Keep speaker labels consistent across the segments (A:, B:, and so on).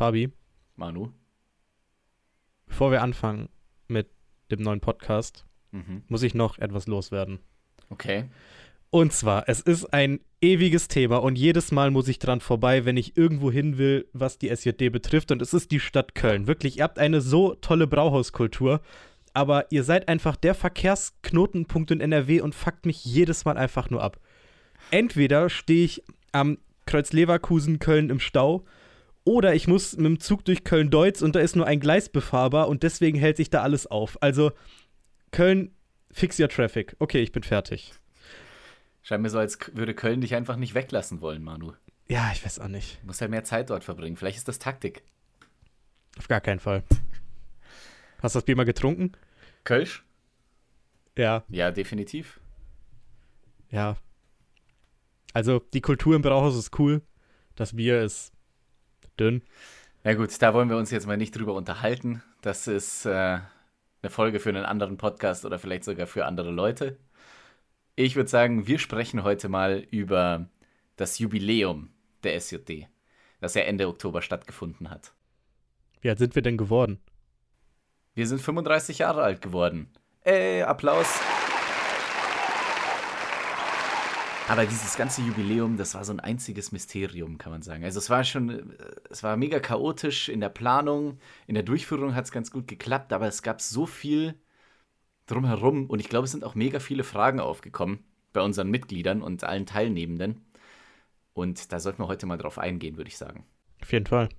A: Fabi,
B: Manu.
A: bevor wir anfangen mit dem neuen Podcast,
B: Mhm.
A: muss ich noch etwas loswerden.
B: Okay.
A: Und zwar, es ist ein ewiges Thema und jedes Mal muss ich dran vorbei, wenn ich irgendwo hin will, was die SJD betrifft. Und es ist die Stadt Köln. Wirklich, ihr habt eine so tolle Brauhauskultur, aber ihr seid einfach der Verkehrsknotenpunkt in NRW und fuckt mich jedes Mal einfach nur ab. Entweder stehe ich am Kreuz Leverkusen Köln im Stau oder ich muss mit dem Zug durch Köln-Deutz und da ist nur ein Gleis befahrbar und deswegen hält sich da alles auf. Also, Köln, fix your traffic. Okay, ich bin fertig.
B: Scheint mir so, als würde Köln dich einfach nicht weglassen wollen, Manu.
A: Ja, ich weiß auch nicht.
B: Du musst halt mehr Zeit dort verbringen. Vielleicht ist das Taktik.
A: Auf gar keinen Fall. Hast du das Bier mal getrunken?
B: Kölsch?
A: Ja,
B: Ja, definitiv.
A: ja. Also, die Kultur im Brauhaus ist cool. Das Bier ist dünn.
B: Na gut, da wollen wir uns jetzt mal nicht drüber unterhalten. Das ist äh, eine Folge für einen anderen Podcast oder vielleicht sogar für andere Leute. Ich würde sagen, wir sprechen heute mal über das Jubiläum der SJD, das ja Ende Oktober stattgefunden hat.
A: Wie alt sind wir denn geworden?
B: Wir sind 35 Jahre alt geworden. Ey, Applaus. Aber dieses ganze Jubiläum, das war so ein einziges Mysterium, kann man sagen. Also es war schon, äh, es war mega chaotisch in der Planung, in der Durchführung hat es ganz gut geklappt, aber es gab so viel drumherum und ich glaube, es sind auch mega viele Fragen aufgekommen bei unseren Mitgliedern und allen Teilnehmenden. Und da sollten wir heute mal drauf eingehen, würde ich sagen.
A: Auf jeden Fall.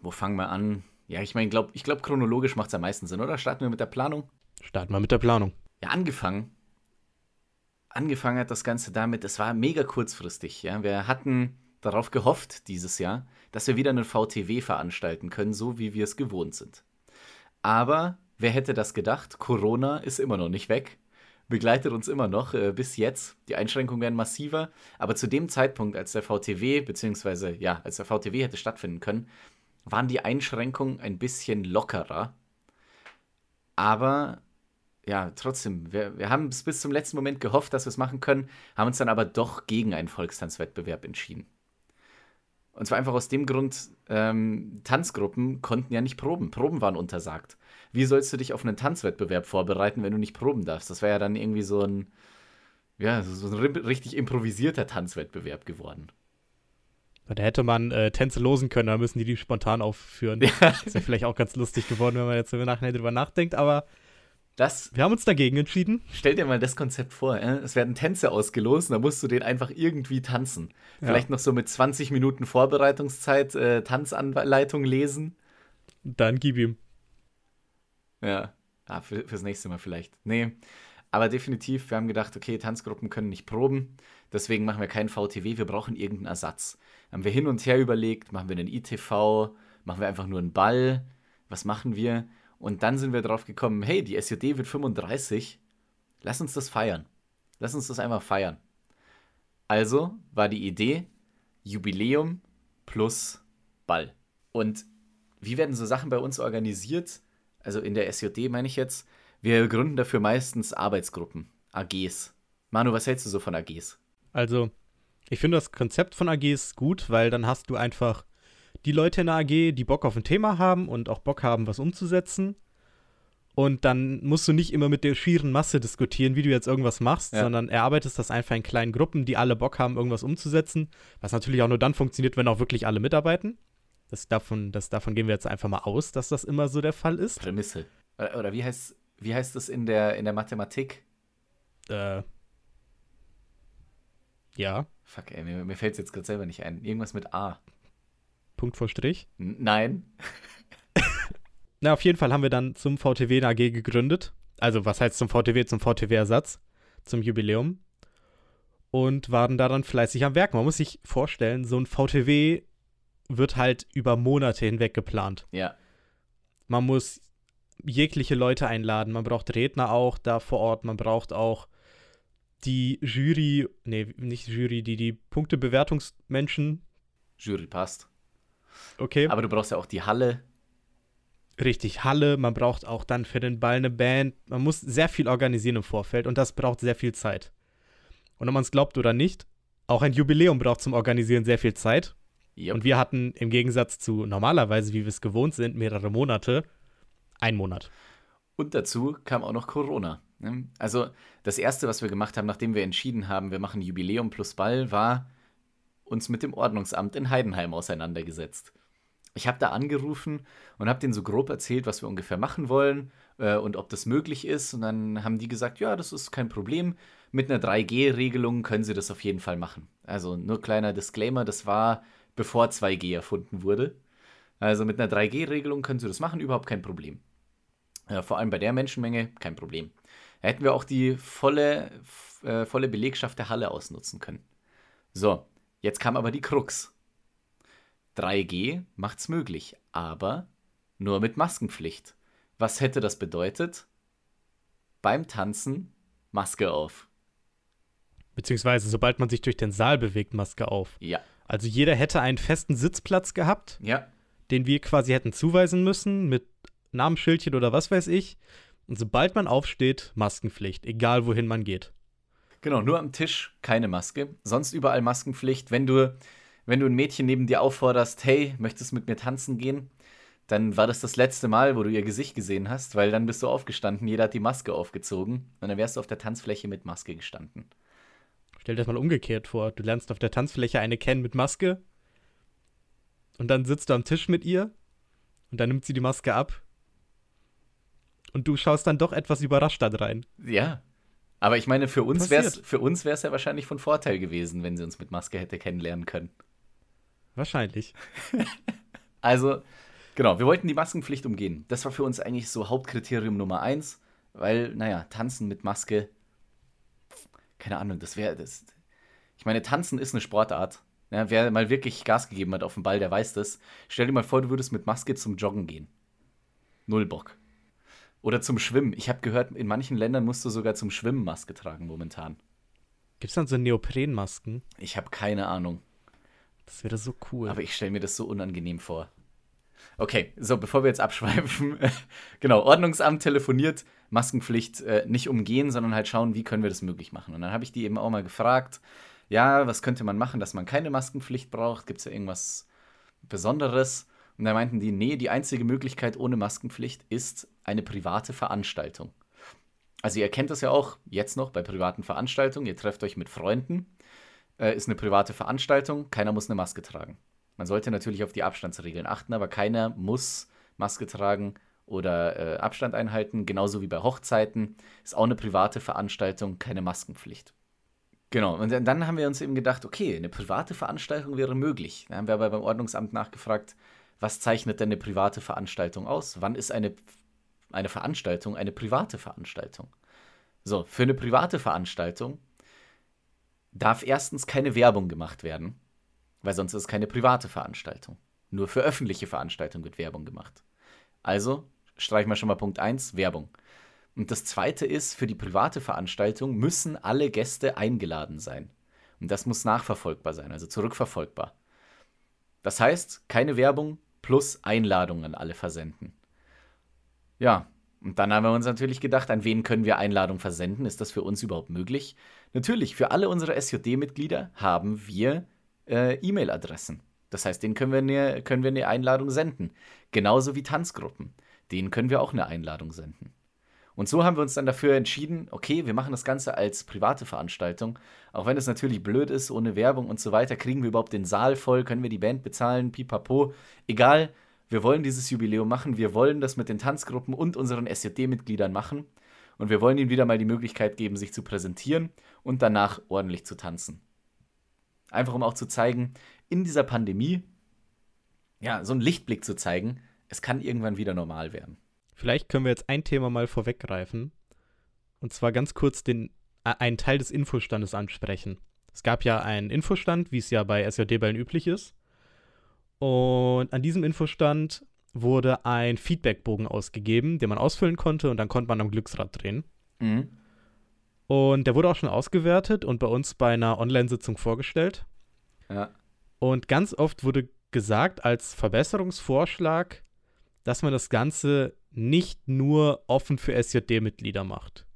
B: Wo fangen wir an? Ja, ich meine, glaub, ich glaube, chronologisch macht es am meisten Sinn, oder? Starten wir mit der Planung?
A: Starten wir mit der Planung.
B: Ja, angefangen. Angefangen hat das Ganze damit, es war mega kurzfristig. Ja? Wir hatten darauf gehofft dieses Jahr, dass wir wieder einen VTW veranstalten können, so wie wir es gewohnt sind. Aber wer hätte das gedacht? Corona ist immer noch nicht weg. Begleitet uns immer noch äh, bis jetzt. Die Einschränkungen werden massiver. Aber zu dem Zeitpunkt, als der VTW, beziehungsweise ja, als der VTW hätte stattfinden können, waren die Einschränkungen ein bisschen lockerer. Aber ja, trotzdem, wir, wir haben es bis zum letzten Moment gehofft, dass wir es machen können, haben uns dann aber doch gegen einen Volkstanzwettbewerb entschieden. Und zwar einfach aus dem Grund, ähm, Tanzgruppen konnten ja nicht proben. Proben waren untersagt. Wie sollst du dich auf einen Tanzwettbewerb vorbereiten, wenn du nicht proben darfst? Das wäre ja dann irgendwie so ein, ja, so ein ri- richtig improvisierter Tanzwettbewerb geworden.
A: Da hätte man äh, Tänze losen können, da müssen die die spontan aufführen.
B: Ja.
A: Ist ja vielleicht auch ganz lustig geworden, wenn man jetzt im Nachhinein drüber nachdenkt, aber
B: Das,
A: wir haben uns dagegen entschieden.
B: stell dir mal das Konzept vor, äh? es werden Tänze ausgelost und da musst du den einfach irgendwie tanzen.
A: Ja.
B: Vielleicht noch so mit 20 Minuten Vorbereitungszeit äh, Tanzanleitung lesen.
A: Dann gib ihm.
B: Ja, ah, für, fürs nächste Mal vielleicht. Nee, aber definitiv, wir haben gedacht, okay, Tanzgruppen können nicht proben, deswegen machen wir keinen VTW, wir brauchen irgendeinen Ersatz. Haben wir hin und her überlegt, machen wir einen ITV, machen wir einfach nur einen Ball, was machen wir? Und dann sind wir drauf gekommen, hey, die SJD wird 35, lass uns das feiern. Lass uns das einfach feiern. Also war die Idee Jubiläum plus Ball. Und wie werden so Sachen bei uns organisiert? Also in der SJD meine ich jetzt, wir gründen dafür meistens Arbeitsgruppen, AGs. Manu, was hältst du so von AGs?
A: Also, ich finde das Konzept von AGs gut, weil dann hast du einfach die Leute in der AG, die Bock auf ein Thema haben und auch Bock haben, was umzusetzen. Und dann musst du nicht immer mit der schieren Masse diskutieren, wie du jetzt irgendwas machst,
B: Ja.
A: sondern erarbeitest das einfach in kleinen Gruppen, die alle Bock haben, irgendwas umzusetzen. Was natürlich auch nur dann funktioniert, wenn auch wirklich alle mitarbeiten. Das davon, das, davon gehen wir jetzt einfach mal aus, dass das immer so der Fall ist.
B: Prämisse. Oder, oder wie heißt wie heißt das in der, in der Mathematik?
A: Äh, ja,
B: Fuck, ey, mir, mir fällt es jetzt gerade selber nicht ein. Irgendwas mit A.
A: Punkt vor Strich.
B: Nein.
A: Na, auf jeden Fall haben wir dann zum VTW eine AG gegründet. Also, was heißt zum VTW? Zum VTW-Ersatz, zum Jubiläum. Und waren daran fleißig am Werk. Man muss sich vorstellen, so ein VTW wird halt über Monate hinweg geplant.
B: Ja.
A: Man muss jegliche Leute einladen. Man braucht Redner auch da vor Ort. Man braucht auch die Jury, nee, nicht Jury, die, die Punktebewertungsmenschen.
B: Jury passt.
A: Okay.
B: Aber du brauchst ja auch die Halle.
A: richtig Halle, man braucht auch dann für den Ball eine Band. Man muss sehr viel organisieren im Vorfeld und das braucht sehr viel Zeit. Und ob man es glaubt oder nicht, auch ein Jubiläum braucht zum Organisieren sehr viel Zeit. Yep. Und wir hatten im Gegensatz zu normalerweise, wie wir es gewohnt sind, mehrere Monate, einen Monat.
B: Und dazu kam auch noch Corona. Ne? Also das Erste, was wir gemacht haben, nachdem wir entschieden haben, wir machen Jubiläum plus Ball, war uns mit dem Ordnungsamt in Heidenheim auseinandergesetzt. Ich habe da angerufen und habe denen so grob erzählt, was wir ungefähr machen wollen äh, und ob das möglich ist. Und dann haben die gesagt, ja, das ist kein Problem. Mit einer 3G-Regelung können sie das auf jeden Fall machen. Also nur kleiner Disclaimer, das war bevor 2G erfunden wurde. Also mit einer 3G-Regelung können sie das machen, überhaupt kein Problem. Ja, vor allem bei der Menschenmenge kein Problem. Da hätten wir auch die volle, äh, volle Belegschaft der Halle ausnutzen können. So, jetzt kam aber die Krux. 3G macht's möglich, aber nur mit Maskenpflicht. Was hätte das bedeutet? Beim Tanzen Maske auf.
A: Beziehungsweise, sobald man sich durch den Saal bewegt, Maske auf.
B: Ja.
A: Also jeder hätte einen festen Sitzplatz gehabt,
B: ja.
A: den wir quasi hätten zuweisen müssen mit Namensschildchen oder was weiß ich. Und sobald man aufsteht, Maskenpflicht, egal wohin man geht.
B: Genau, nur am Tisch keine Maske, sonst überall Maskenpflicht. Wenn du, wenn du ein Mädchen neben dir aufforderst, hey, möchtest du mit mir tanzen gehen? Dann war das das letzte Mal, wo du ihr Gesicht gesehen hast, weil dann bist du aufgestanden, jeder hat die Maske aufgezogen und dann wärst du auf der Tanzfläche mit Maske gestanden.
A: Stell dir das mal umgekehrt vor. Du lernst auf der Tanzfläche eine kennen mit Maske und dann sitzt du am Tisch mit ihr und dann nimmt sie die Maske ab und du schaust dann doch etwas überrascht da rein.
B: Ja. Aber ich meine, für uns wäre es ja wahrscheinlich von Vorteil gewesen, wenn sie uns mit Maske hätte kennenlernen können.
A: Wahrscheinlich.
B: also, genau, wir wollten die Maskenpflicht umgehen. Das war für uns eigentlich so Hauptkriterium Nummer eins, weil, naja, tanzen mit Maske, keine Ahnung, das wäre das. Ich meine, tanzen ist eine Sportart. Ja, wer mal wirklich Gas gegeben hat auf dem Ball, der weiß das. Stell dir mal vor, du würdest mit Maske zum Joggen gehen. Null Bock. Oder zum Schwimmen. Ich habe gehört, in manchen Ländern musst du sogar zum Schwimmen Maske tragen momentan.
A: Gibt es dann so Neoprenmasken?
B: Ich habe keine Ahnung.
A: Das wäre so cool.
B: Aber ich stelle mir das so unangenehm vor. Okay, so, bevor wir jetzt abschweifen. genau, Ordnungsamt telefoniert, Maskenpflicht äh, nicht umgehen, sondern halt schauen, wie können wir das möglich machen. Und dann habe ich die eben auch mal gefragt, ja, was könnte man machen, dass man keine Maskenpflicht braucht? Gibt es ja irgendwas Besonderes? Und da meinten die, nee, die einzige Möglichkeit ohne Maskenpflicht ist eine private Veranstaltung. Also ihr kennt das ja auch jetzt noch bei privaten Veranstaltungen. Ihr trefft euch mit Freunden, äh, ist eine private Veranstaltung, keiner muss eine Maske tragen. Man sollte natürlich auf die Abstandsregeln achten, aber keiner muss Maske tragen oder äh, Abstand einhalten. Genauso wie bei Hochzeiten ist auch eine private Veranstaltung keine Maskenpflicht. Genau, und dann haben wir uns eben gedacht, okay, eine private Veranstaltung wäre möglich. Da haben wir aber beim Ordnungsamt nachgefragt, was zeichnet denn eine private Veranstaltung aus? Wann ist eine, eine Veranstaltung eine private Veranstaltung? So, für eine private Veranstaltung darf erstens keine Werbung gemacht werden, weil sonst ist es keine private Veranstaltung. Nur für öffentliche Veranstaltungen wird Werbung gemacht. Also streichen wir schon mal Punkt 1, Werbung. Und das zweite ist, für die private Veranstaltung müssen alle Gäste eingeladen sein. Und das muss nachverfolgbar sein, also zurückverfolgbar. Das heißt, keine Werbung, plus Einladungen an alle versenden. Ja, und dann haben wir uns natürlich gedacht, an wen können wir Einladungen versenden? Ist das für uns überhaupt möglich? Natürlich, für alle unsere SJD-Mitglieder haben wir äh, E-Mail-Adressen. Das heißt, denen können wir, eine, können wir eine Einladung senden. Genauso wie Tanzgruppen. Denen können wir auch eine Einladung senden. Und so haben wir uns dann dafür entschieden, okay, wir machen das Ganze als private Veranstaltung. Auch wenn es natürlich blöd ist, ohne Werbung und so weiter, kriegen wir überhaupt den Saal voll, können wir die Band bezahlen, pipapo. Egal, wir wollen dieses Jubiläum machen, wir wollen das mit den Tanzgruppen und unseren SJD-Mitgliedern machen. Und wir wollen ihnen wieder mal die Möglichkeit geben, sich zu präsentieren und danach ordentlich zu tanzen. Einfach um auch zu zeigen, in dieser Pandemie, ja, so einen Lichtblick zu zeigen, es kann irgendwann wieder normal werden.
A: Vielleicht können wir jetzt ein Thema mal vorweggreifen. Und zwar ganz kurz den, äh, einen Teil des Infostandes ansprechen. Es gab ja einen Infostand, wie es ja bei SJD-Ballen üblich ist. Und an diesem Infostand wurde ein Feedbackbogen ausgegeben, den man ausfüllen konnte und dann konnte man am Glücksrad drehen. Mhm. Und der wurde auch schon ausgewertet und bei uns bei einer Online-Sitzung vorgestellt.
B: Ja.
A: Und ganz oft wurde gesagt als Verbesserungsvorschlag, dass man das Ganze nicht nur offen für SJD-Mitglieder macht.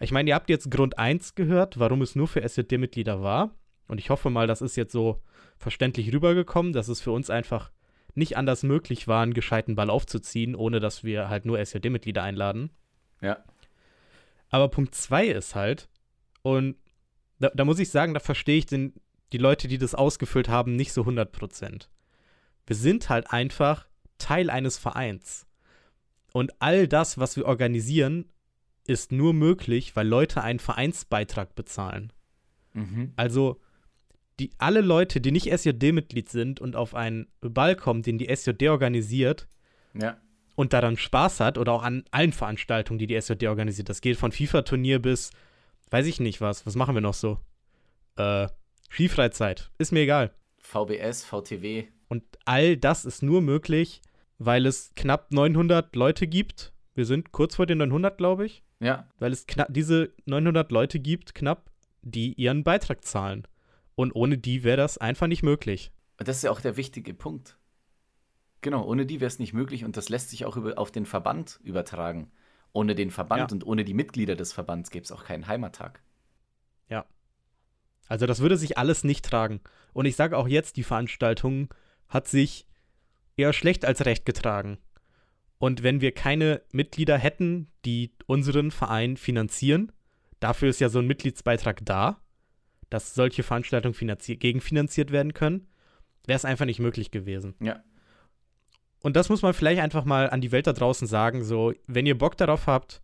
A: Ich meine, ihr habt jetzt Grund 1 gehört, warum es nur für SJD-Mitglieder war. Und ich hoffe mal, das ist jetzt so verständlich rübergekommen, dass es für uns einfach nicht anders möglich war, einen gescheiten Ball aufzuziehen, ohne dass wir halt nur SJD-Mitglieder einladen.
B: Ja.
A: Aber Punkt 2 ist halt, und da, da, muss ich sagen, da verstehe ich den, die Leute, die das ausgefüllt haben, nicht so 100%. Wir sind halt einfach Teil eines Vereins. Und all das, was wir organisieren, ist nur möglich, weil Leute einen Vereinsbeitrag bezahlen.
B: Mhm.
A: Also die, alle Leute, die nicht SJD-Mitglied sind und auf einen Ball kommen, den die SJD organisiert
B: ja.
A: und daran Spaß hat oder auch an allen Veranstaltungen, die die SJD organisiert, das geht von FIFA-Turnier bis, weiß ich nicht was, was machen wir noch so? Äh, Skifreizeit, ist mir egal.
B: VBS, VTW.
A: Und all das ist nur möglich, weil es knapp 900 Leute gibt. Wir sind kurz vor den 900, glaube ich.
B: Ja.
A: Weil es knapp diese 900 Leute gibt, knapp, die ihren Beitrag zahlen. Und ohne die wäre das einfach nicht möglich.
B: Das ist ja auch der wichtige Punkt. Genau, ohne die wäre es nicht möglich und das lässt sich auch über, auf den Verband übertragen. Ohne den Verband ja. und ohne die Mitglieder des Verbands gäbe es auch keinen Heimattag.
A: Ja. Also das würde sich alles nicht tragen. Und ich sage auch jetzt, die Veranstaltung hat sich eher schlecht als recht getragen. Und wenn wir keine Mitglieder hätten, die unseren Verein finanzieren, dafür ist ja so ein Mitgliedsbeitrag da, dass solche Veranstaltungen gegenfinanziert werden können, wäre es einfach nicht möglich gewesen.
B: Ja.
A: Und das muss man vielleicht einfach mal an die Welt da draußen sagen, so, wenn ihr Bock darauf habt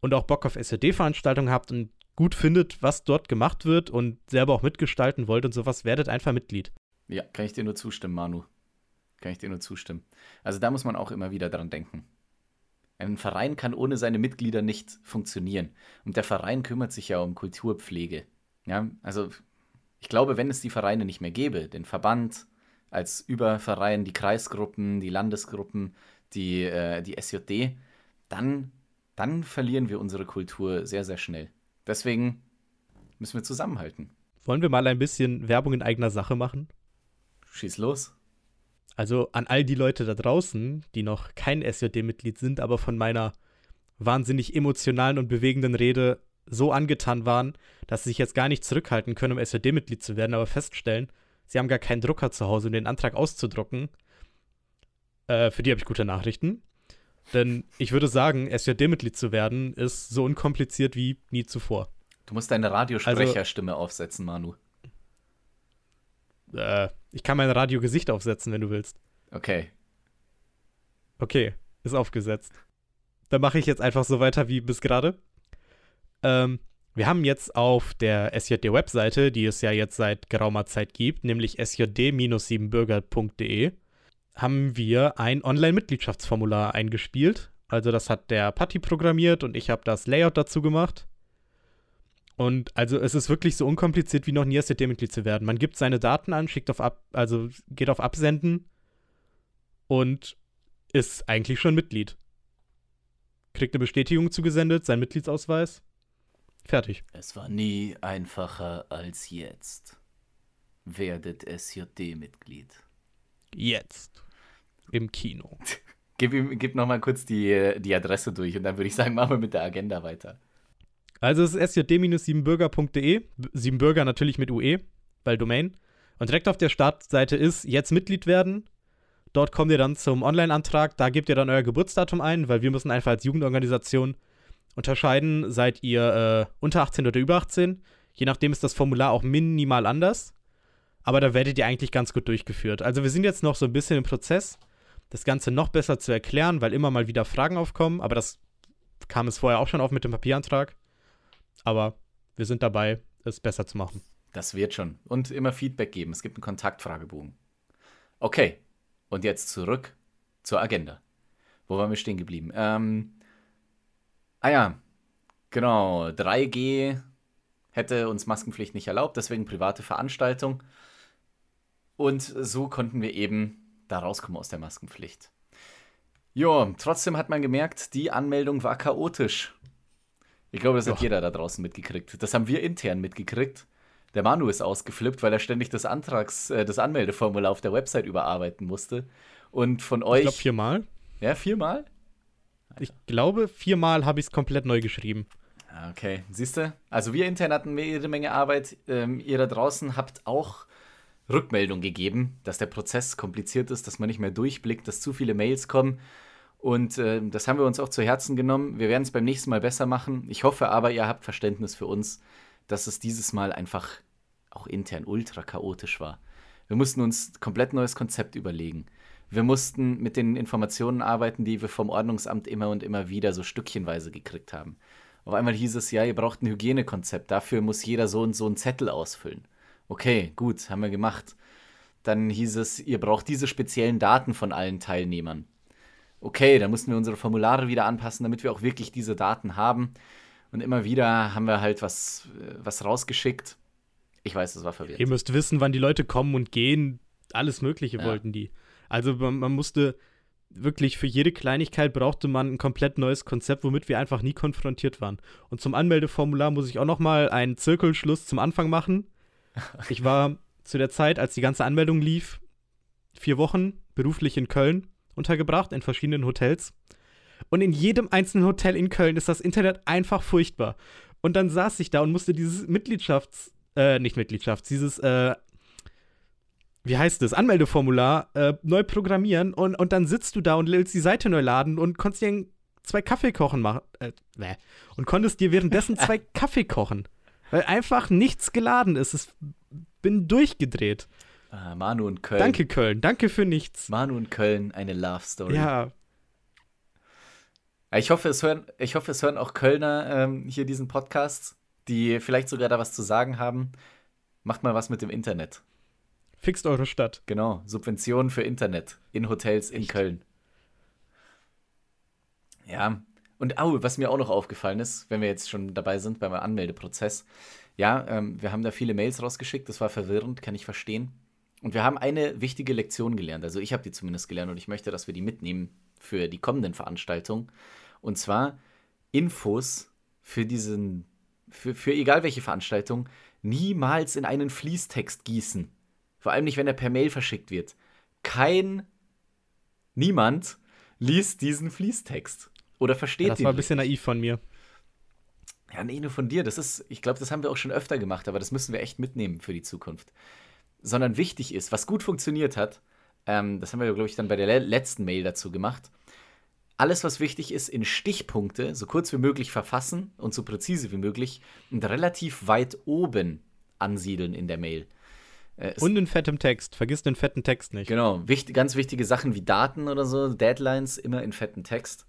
A: und auch Bock auf SED-Veranstaltungen habt und gut findet, was dort gemacht wird und selber auch mitgestalten wollt und sowas, werdet einfach Mitglied.
B: Ja, kann ich dir nur zustimmen, Manu. Kann ich dir nur zustimmen. Also da muss man auch immer wieder dran denken. Ein Verein kann ohne seine Mitglieder nicht funktionieren. Und der Verein kümmert sich ja um Kulturpflege. Ja, also ich glaube, wenn es die Vereine nicht mehr gäbe, den Verband als Überverein, die Kreisgruppen, die Landesgruppen, die, äh, die SJD, dann, dann verlieren wir unsere Kultur sehr, sehr schnell. Deswegen müssen wir zusammenhalten.
A: Wollen wir mal ein bisschen Werbung in eigener Sache machen?
B: Schieß los.
A: Also an all die Leute da draußen, die noch kein SJD-Mitglied sind, aber von meiner wahnsinnig emotionalen und bewegenden Rede so angetan waren, dass sie sich jetzt gar nicht zurückhalten können, um SJD-Mitglied zu werden, aber feststellen, sie haben gar keinen Drucker zu Hause, um den Antrag auszudrucken. Äh, für die habe ich gute Nachrichten. Denn ich würde sagen, SJD-Mitglied zu werden, ist so unkompliziert wie nie zuvor.
B: Du musst deine Radiosprecherstimme also, aufsetzen, Manu.
A: Äh, ich kann mein Radiogesicht aufsetzen, wenn du willst.
B: Okay.
A: Okay, ist aufgesetzt. Dann mache ich jetzt einfach so weiter wie bis gerade. Ähm, wir haben jetzt auf der SJD-Webseite, die es ja jetzt seit geraumer Zeit gibt, nämlich sjd-siebenbürger.de, haben wir ein Online-Mitgliedschaftsformular eingespielt. Also das hat der Patti programmiert und ich habe das Layout dazu gemacht. Und also es ist wirklich so unkompliziert wie noch nie SJD-Mitglied zu werden. Man gibt seine Daten an, schickt auf ab, also geht auf Absenden und ist eigentlich schon Mitglied. Kriegt eine Bestätigung zugesendet, sein Mitgliedsausweis Fertig.
B: Es war nie einfacher als jetzt. Werdet SJD-Mitglied.
A: Jetzt. Im Kino.
B: gib, ihm, gib nochmal kurz die, die Adresse durch und dann würde ich sagen, machen wir mit der Agenda weiter.
A: Also es ist sjd-siebenbürger.de. Siebenbürger natürlich mit UE, weil Domain. Und direkt auf der Startseite ist jetzt Mitglied werden. Dort kommt ihr dann zum Online-Antrag. Da gebt ihr dann euer Geburtsdatum ein, weil wir müssen einfach als Jugendorganisation unterscheiden, seid ihr äh, unter 18 oder über 18. Je nachdem ist das Formular auch minimal anders. Aber da werdet ihr eigentlich ganz gut durchgeführt. Also wir sind jetzt noch so ein bisschen im Prozess, das Ganze noch besser zu erklären, weil immer mal wieder Fragen aufkommen. Aber das kam es vorher auch schon auf mit dem Papierantrag. Aber wir sind dabei, es besser zu machen.
B: Das wird schon. Und immer Feedback geben. Es gibt einen Kontaktfragebogen. Okay. Und jetzt zurück zur Agenda. Wo waren wir stehen geblieben? Ähm, Ah ja, genau. 3G hätte uns Maskenpflicht nicht erlaubt, deswegen private Veranstaltung. Und so konnten wir eben da rauskommen aus der Maskenpflicht. Jo, trotzdem hat man gemerkt, die Anmeldung war chaotisch. Ich glaube, das hat jeder da draußen mitgekriegt. Das haben wir intern mitgekriegt. Der Manu ist ausgeflippt, weil er ständig das Antrags-, äh, das Anmeldeformular auf der Website überarbeiten musste. Und von euch. Ich
A: glaube, viermal.
B: Ja, viermal?
A: Ich glaube, viermal habe ich es komplett neu geschrieben.
B: Ah, okay, siehst du? Also wir intern hatten jede Menge Arbeit. Ähm, ihr da draußen habt auch Rückmeldung gegeben, dass der Prozess kompliziert ist, dass man nicht mehr durchblickt, dass zu viele Mails kommen. Und äh, das haben wir uns auch zu Herzen genommen. Wir werden es beim nächsten Mal besser machen. Ich hoffe aber, ihr habt Verständnis für uns, dass es dieses Mal einfach auch intern ultra chaotisch war. Wir mussten uns komplett neues Konzept überlegen. Wir mussten mit den Informationen arbeiten, die wir vom Ordnungsamt immer und immer wieder so stückchenweise gekriegt haben. Auf einmal hieß es, ja, ihr braucht ein Hygienekonzept, dafür muss jeder so und so einen Zettel ausfüllen. Okay, gut, haben wir gemacht. Dann hieß es, ihr braucht diese speziellen Daten von allen Teilnehmern. Okay, dann mussten wir unsere Formulare wieder anpassen, damit wir auch wirklich diese Daten haben. Und immer wieder haben wir halt was, äh, was rausgeschickt. Ich weiß, das war verwirrend.
A: Ihr müsst wissen, wann die Leute kommen und gehen. Alles Mögliche ja. wollten die. Also man, man musste wirklich für jede Kleinigkeit brauchte man ein komplett neues Konzept, womit wir einfach nie konfrontiert waren. Und zum Anmeldeformular muss ich auch noch mal einen Zirkelschluss zum Anfang machen. Ich war zu der Zeit, als die ganze Anmeldung lief, vier Wochen beruflich in Köln untergebracht, in verschiedenen Hotels. Und in jedem einzelnen Hotel in Köln ist das Internet einfach furchtbar. Und dann saß ich da und musste dieses Mitgliedschafts-, äh, nicht Mitgliedschafts-, dieses, äh, wie heißt das, Anmeldeformular äh, neu programmieren und, und dann sitzt du da und willst die Seite neu laden und konntest dir zwei Kaffee kochen machen. Äh, und konntest dir währenddessen zwei Kaffee kochen. Weil einfach nichts geladen ist. Ich bin durchgedreht.
B: Ah, Manu und Köln.
A: Danke, Köln. Danke für nichts.
B: Manu und Köln, eine Love Story.
A: Ja.
B: Ich hoffe, es hören, ich hoffe, es hören auch Kölner ähm, hier diesen Podcast, die vielleicht sogar da was zu sagen haben. Macht mal was mit dem Internet.
A: Fixt eure Stadt.
B: Genau, Subventionen für Internet in Hotels in Echt? Köln. Ja, und oh, was mir auch noch aufgefallen ist, wenn wir jetzt schon dabei sind beim Anmeldeprozess, ja, ähm, wir haben da viele Mails rausgeschickt, das war verwirrend, kann ich verstehen. Und wir haben eine wichtige Lektion gelernt, also ich habe die zumindest gelernt und ich möchte, dass wir die mitnehmen für die kommenden Veranstaltungen. Und zwar Infos für diesen, für, für egal welche Veranstaltung, niemals in einen Fließtext gießen. Vor allem nicht, wenn er per Mail verschickt wird. Kein, niemand liest diesen Fließtext oder versteht ja,
A: das den. Das war ein bisschen naiv von mir.
B: Ja, nee, nur von dir. Das ist, ich glaube, das haben wir auch schon öfter gemacht, aber das müssen wir echt mitnehmen für die Zukunft. Sondern wichtig ist, was gut funktioniert hat, ähm, das haben wir, glaube ich, dann bei der letzten Mail dazu gemacht. Alles, was wichtig ist, in Stichpunkte so kurz wie möglich verfassen und so präzise wie möglich und relativ weit oben ansiedeln in der Mail.
A: Äh, und in fettem Text. Vergiss den fetten Text nicht.
B: Genau. Wichtig, ganz wichtige Sachen wie Daten oder so, Deadlines, immer in fetten Text.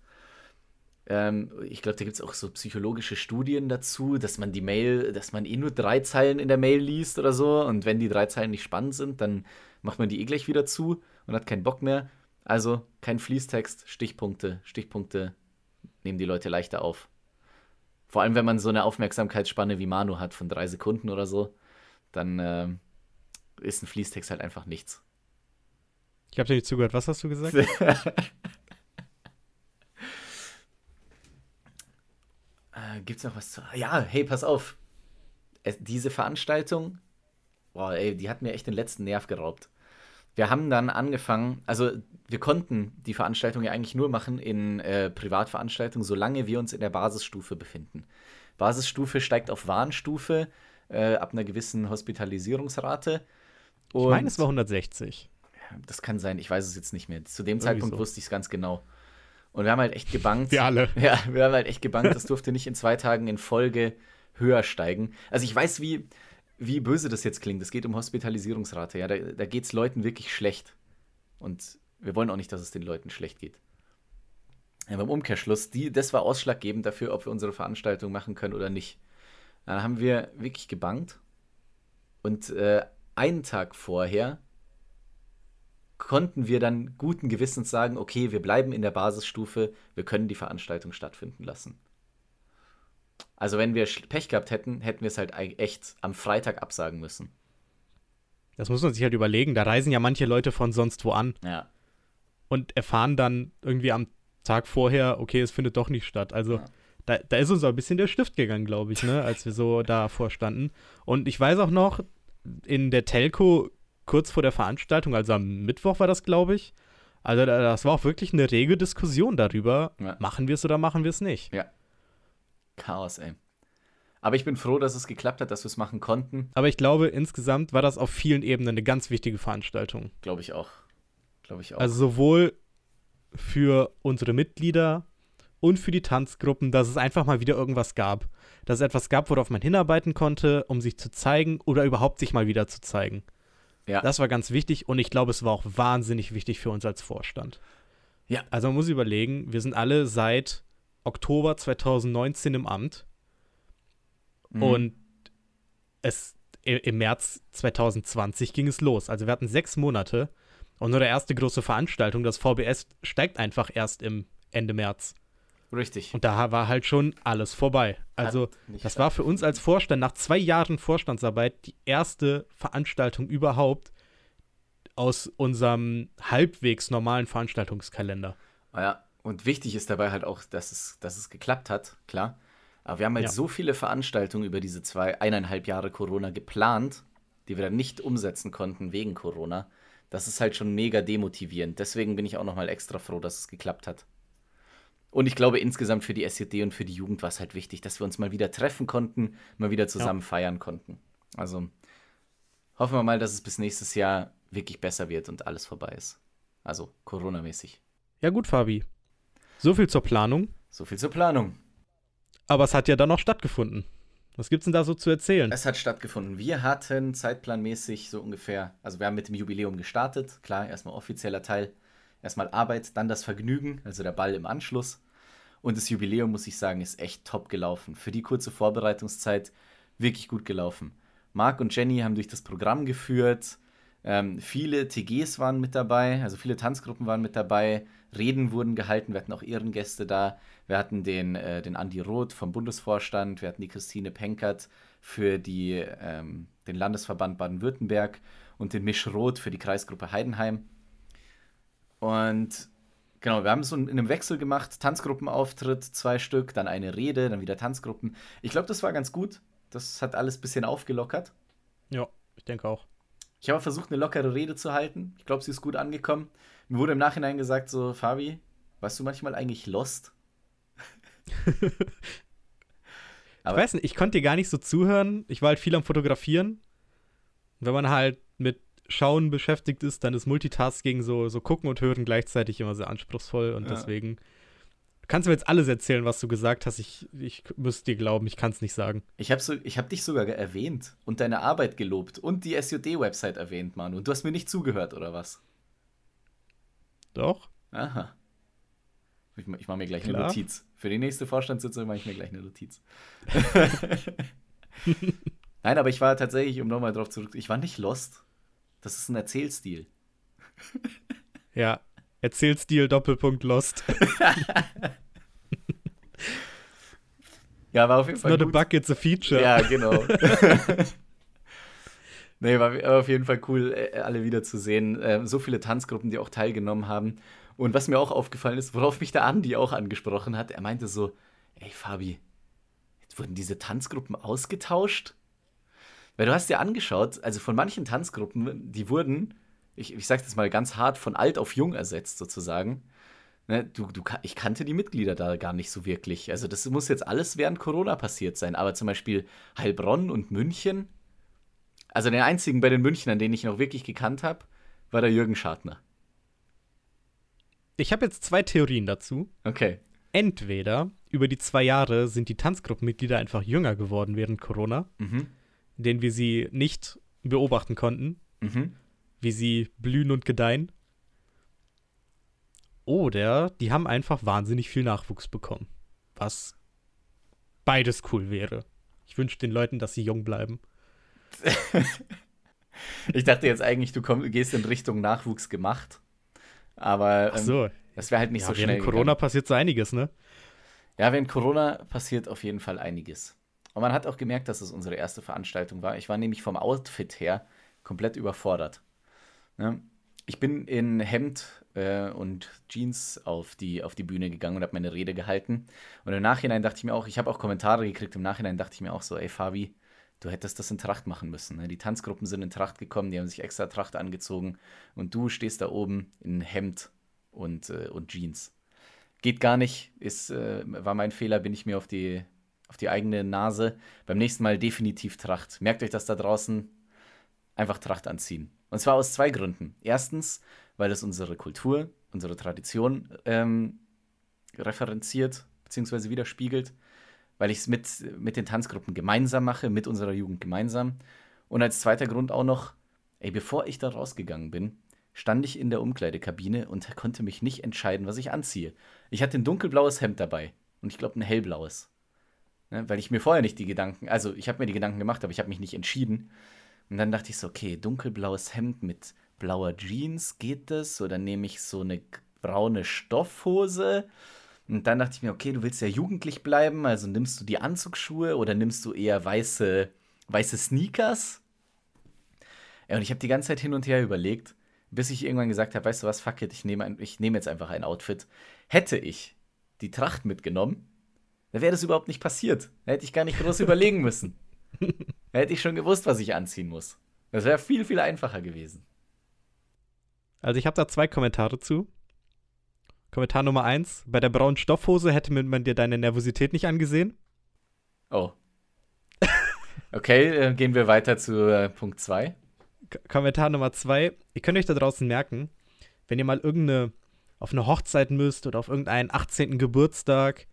B: Ähm, ich glaube, da gibt es auch so psychologische Studien dazu, dass man die Mail, dass man eh nur drei Zeilen in der Mail liest oder so. Und wenn die drei Zeilen nicht spannend sind, dann macht man die eh gleich wieder zu und hat keinen Bock mehr. Also kein Fließtext, Stichpunkte. Stichpunkte nehmen die Leute leichter auf. Vor allem, wenn man so eine Aufmerksamkeitsspanne wie Manu hat von drei Sekunden oder so, dann äh, ist ein Fließtext halt einfach nichts.
A: Ich habe dir nicht zugehört. Was hast du gesagt?
B: äh, gibt's noch was zu. Ja, hey, pass auf. Es, diese Veranstaltung, boah, ey, die hat mir echt den letzten Nerv geraubt. Wir haben dann angefangen, also wir konnten die Veranstaltung ja eigentlich nur machen in äh, Privatveranstaltungen, solange wir uns in der Basisstufe befinden. Basisstufe steigt auf Warnstufe äh, ab einer gewissen Hospitalisierungsrate.
A: Und ich meine, es war 160.
B: Das kann sein, ich weiß es jetzt nicht mehr. Zu dem Irgendwie Zeitpunkt so. wusste ich es ganz genau. Und wir haben halt echt gebankt.
A: Wir alle.
B: Ja, wir haben halt echt gebankt, das durfte nicht in zwei Tagen in Folge höher steigen. Also ich weiß, wie, wie böse das jetzt klingt. Es geht um Hospitalisierungsrate. Ja, da, da geht es Leuten wirklich schlecht. Und wir wollen auch nicht, dass es den Leuten schlecht geht. Aber im Umkehrschluss, die, das war ausschlaggebend dafür, ob wir unsere Veranstaltung machen können oder nicht. Dann haben wir wirklich gebankt. Und äh, einen Tag vorher konnten wir dann guten Gewissens sagen, okay, wir bleiben in der Basisstufe, wir können die Veranstaltung stattfinden lassen. Also wenn wir Pech gehabt hätten, hätten wir es halt echt am Freitag absagen müssen.
A: Das muss man sich halt überlegen. Da reisen ja manche Leute von sonst wo an.
B: Ja.
A: Und erfahren dann irgendwie am Tag vorher, okay, es findet doch nicht statt. Also ja. da, da ist uns auch ein bisschen der Stift gegangen, glaube ich, ne, als wir so davor standen. Und ich weiß auch noch, in der Telco kurz vor der Veranstaltung, also am Mittwoch war das, glaube ich. Also das war auch wirklich eine rege Diskussion darüber, ja. machen wir es oder machen wir es nicht.
B: Ja. Chaos, ey. Aber ich bin froh, dass es geklappt hat, dass wir es machen konnten.
A: Aber ich glaube, insgesamt war das auf vielen Ebenen eine ganz wichtige Veranstaltung.
B: Glaube ich auch. Glaube ich auch.
A: Also sowohl für unsere Mitglieder und für die Tanzgruppen, dass es einfach mal wieder irgendwas gab. Dass es etwas gab, worauf man hinarbeiten konnte, um sich zu zeigen oder überhaupt sich mal wieder zu zeigen.
B: Ja.
A: Das war ganz wichtig und ich glaube, es war auch wahnsinnig wichtig für uns als Vorstand.
B: Ja.
A: Also man muss überlegen, wir sind alle seit Oktober 2019 im Amt
B: Mhm.
A: und es im März 2020 ging es los. Also wir hatten sechs Monate und nur der erste große Veranstaltung, das VBS, steigt einfach erst im Ende März.
B: Richtig.
A: Und da war halt schon alles vorbei. Also das war für uns als Vorstand nach zwei Jahren Vorstandsarbeit die erste Veranstaltung überhaupt aus unserem halbwegs normalen Veranstaltungskalender.
B: Ah Ja, und wichtig ist dabei halt auch, dass es, dass es geklappt hat, klar. Aber wir haben halt
A: Ja.
B: so viele Veranstaltungen über diese zwei, eineinhalb Jahre Corona geplant, die wir dann nicht umsetzen konnten wegen Corona. Das ist halt schon mega demotivierend. Deswegen bin ich auch nochmal extra froh, dass es geklappt hat. Und ich glaube, insgesamt für die SJD und für die Jugend war es halt wichtig, dass wir uns mal wieder treffen konnten, mal wieder zusammen feiern konnten. Also hoffen wir mal, dass es bis nächstes Jahr wirklich besser wird und alles vorbei ist. Also Corona-mäßig.
A: Ja gut, Fabi. So viel zur Planung.
B: So viel zur Planung.
A: Aber es hat ja dann noch stattgefunden. Was gibt's denn da so zu erzählen?
B: Es hat stattgefunden. Wir hatten zeitplanmäßig so ungefähr, also wir haben mit dem Jubiläum gestartet. Klar, erstmal offizieller Teil, erstmal Arbeit, dann das Vergnügen, also der Ball im Anschluss. Und das Jubiläum, muss ich sagen, ist echt top gelaufen. Für die kurze Vorbereitungszeit wirklich gut gelaufen. Marc und Jenny haben durch das Programm geführt. Ähm, viele TGs waren mit dabei, also viele Tanzgruppen waren mit dabei. Reden wurden gehalten, wir hatten auch Ehrengäste da. Wir hatten den, äh, den Andi Roth vom Bundesvorstand, wir hatten die Christine Penkert für die, ähm, den Landesverband Baden-Württemberg und den Misch Roth für die Kreisgruppe Heidenheim. Und genau, wir haben so in einem Wechsel gemacht, Tanzgruppenauftritt, zwei Stück, dann eine Rede, dann wieder Tanzgruppen. Ich glaube, das war ganz gut. Das hat alles ein bisschen aufgelockert.
A: Ja, ich denke auch.
B: Ich habe versucht, eine lockere Rede zu halten. Ich glaube, sie ist gut angekommen. Mir wurde im Nachhinein gesagt, so, Fabi, warst du manchmal eigentlich lost?
A: ich
B: Aber-
A: weiß nicht, ich konnte dir gar nicht so zuhören. Ich war halt viel am Fotografieren. Wenn man halt mit Schauen beschäftigt ist, dann ist Multitasking so, so gucken und hören gleichzeitig immer sehr anspruchsvoll und
B: Ja.
A: deswegen. Du kannst mir jetzt alles erzählen, was du gesagt hast. Ich, ich müsste dir glauben, ich kann es nicht sagen.
B: Ich habe so, ich hab dich sogar erwähnt und deine Arbeit gelobt und die SJD-Website erwähnt, Manu. Und du hast mir nicht zugehört, oder was?
A: Doch?
B: Aha. Ich, ich mache mir gleich eine
A: Klar.
B: Notiz. Für die nächste Vorstandssitzung mache ich mir gleich eine Notiz. Nein, aber ich war tatsächlich, um nochmal drauf zurück, ich war nicht lost. Das ist ein Erzählstil.
A: Ja. Erzählstil Doppelpunkt Lost.
B: Ja, war auf jeden
A: It's
B: Fall
A: not a
B: gut.
A: bug, it's a feature.
B: Ja, genau. nee, war war auf jeden Fall cool, äh, alle wiederzusehen. Ähm, so viele Tanzgruppen, die auch teilgenommen haben. Und was mir auch aufgefallen ist, worauf mich der Andi auch angesprochen hat, er meinte so, ey Fabi, jetzt wurden diese Tanzgruppen ausgetauscht? Weil du hast dir angeschaut, also von manchen Tanzgruppen, die wurden, ich, ich sag das mal ganz hart, von alt auf jung ersetzt sozusagen. Ne, du, du, ich kannte die Mitglieder da gar nicht so wirklich. Also das muss jetzt alles während Corona passiert sein. Aber zum Beispiel Heilbronn und München, also den einzigen bei den Münchnern, den ich noch wirklich gekannt habe, war der Jürgen Schadner.
A: Ich habe jetzt zwei Theorien dazu.
B: Okay.
A: Entweder über die zwei Jahre sind die Tanzgruppenmitglieder einfach jünger geworden während Corona,
B: Mhm.
A: In denen wir sie nicht beobachten konnten,
B: Mhm.
A: wie sie blühen und gedeihen. Oder die haben einfach wahnsinnig viel Nachwuchs bekommen. Was beides cool wäre. Ich wünsche den Leuten, dass sie jung bleiben.
B: Ich dachte jetzt eigentlich, du komm, gehst in Richtung Nachwuchs gemacht. Aber
A: Ach
B: ähm,
A: so,
B: das wäre halt nicht
A: ja,
B: so schnell.
A: während Corona
B: gegangen.
A: passiert so einiges, ne?
B: Ja, während Corona passiert auf jeden Fall einiges. Und man hat auch gemerkt, dass es unsere erste Veranstaltung war. Ich war nämlich vom Outfit her komplett überfordert. Ne? Ich bin in Hemd äh, und Jeans auf die, auf die Bühne gegangen und habe meine Rede gehalten. Und im Nachhinein dachte ich mir auch, ich habe auch Kommentare gekriegt, im Nachhinein dachte ich mir auch so, ey Fabi, du hättest das in Tracht machen müssen. Ne? Die Tanzgruppen sind in Tracht gekommen, die haben sich extra Tracht angezogen und du stehst da oben in Hemd und, äh, und Jeans. Geht gar nicht, ist, äh, war mein Fehler, bin ich mir auf die, auf die eigene Nase. Beim nächsten Mal definitiv Tracht. Merkt euch das da draußen. Einfach Tracht anziehen. Und zwar aus zwei Gründen. Erstens, weil es unsere Kultur, unsere Tradition ähm, referenziert bzw. widerspiegelt. Weil ich es mit, mit den Tanzgruppen gemeinsam mache, mit unserer Jugend gemeinsam. Und als zweiter Grund auch noch, ey, bevor ich da rausgegangen bin, stand ich in der Umkleidekabine und konnte mich nicht entscheiden, was ich anziehe. Ich hatte ein dunkelblaues Hemd dabei und ich glaube ein hellblaues. Ne, weil ich mir vorher nicht die Gedanken, also ich habe mir die Gedanken gemacht, aber ich habe mich nicht entschieden. Und dann dachte ich so, okay, dunkelblaues Hemd mit blauer Jeans, geht das? Oder nehme ich so eine braune Stoffhose? Und dann dachte ich mir, okay, du willst ja jugendlich bleiben, also nimmst du die Anzugsschuhe oder nimmst du eher weiße, weiße Sneakers? Und ich habe die ganze Zeit hin und her überlegt, bis ich irgendwann gesagt habe, weißt du was, fuck it, ich nehme ich nehm jetzt einfach ein Outfit. Hätte ich die Tracht mitgenommen, dann wäre das überhaupt nicht passiert. Da hätte ich gar nicht groß überlegen müssen. Da hätte ich schon gewusst, was ich anziehen muss. Das wäre viel, viel einfacher gewesen.
A: Also ich habe da zwei Kommentare zu. Kommentar Nummer eins. Bei der braunen Stoffhose hätte man dir deine Nervosität nicht angesehen.
B: Oh. Okay, äh, gehen wir weiter zu äh, Punkt 2.
A: Kommentar Nummer zwei. Ihr könnt euch da draußen merken, wenn ihr mal irgendeine auf eine Hochzeit müsst oder auf irgendeinen 18. Geburtstag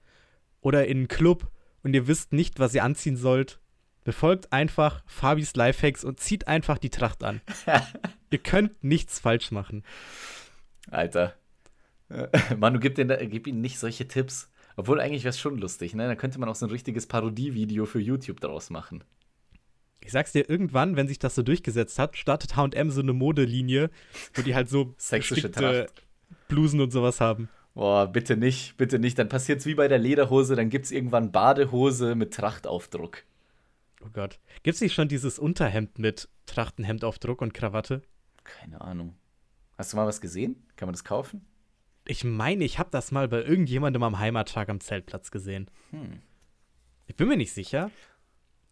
A: oder in einen Club und ihr wisst nicht, was ihr anziehen sollt, befolgt einfach Fabis Lifehacks und zieht einfach die Tracht an. ihr könnt nichts falsch machen.
B: Alter. Manu, gib, den, gib ihnen nicht solche Tipps. Obwohl eigentlich wäre es schon lustig, ne? Da könnte man auch so ein richtiges Parodievideo für YouTube draus machen.
A: Ich sag's dir, irgendwann, wenn sich das so durchgesetzt hat, startet HM so eine Modelinie, wo die halt so
B: sexische Tracht.
A: Blusen und sowas haben.
B: Boah, bitte nicht, bitte nicht. Dann passiert's wie bei der Lederhose, dann gibt's irgendwann Badehose mit Trachtaufdruck.
A: Oh Gott. Gibt's nicht schon dieses Unterhemd mit Trachtenhemdaufdruck und Krawatte?
B: Keine Ahnung. Hast du mal was gesehen? Kann man das kaufen?
A: Ich meine, ich habe das mal bei irgendjemandem am Heimattag am Zeltplatz gesehen. Hm. Ich bin mir nicht sicher.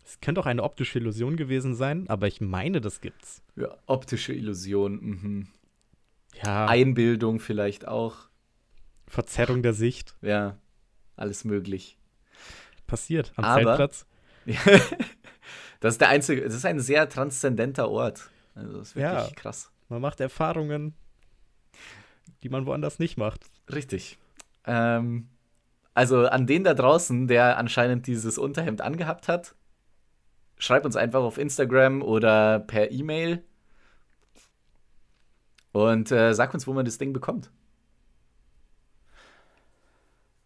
A: Es könnte auch eine optische Illusion gewesen sein, aber ich meine, das gibt's.
B: Ja, optische Illusion. Mhm.
A: Ja.
B: Einbildung vielleicht auch.
A: Verzerrung der Sicht.
B: Ja, alles möglich.
A: Passiert am
B: Aber,
A: Zeltplatz.
B: das ist der einzige, das ist ein sehr transzendenter Ort. Also das ist wirklich
A: Ja.
B: krass.
A: Man macht Erfahrungen, die man woanders nicht macht.
B: Richtig. Ähm, also an den da draußen, der anscheinend dieses Unterhemd angehabt hat, schreibt uns einfach auf Instagram oder per E-Mail und äh, sag uns, wo man das Ding bekommt.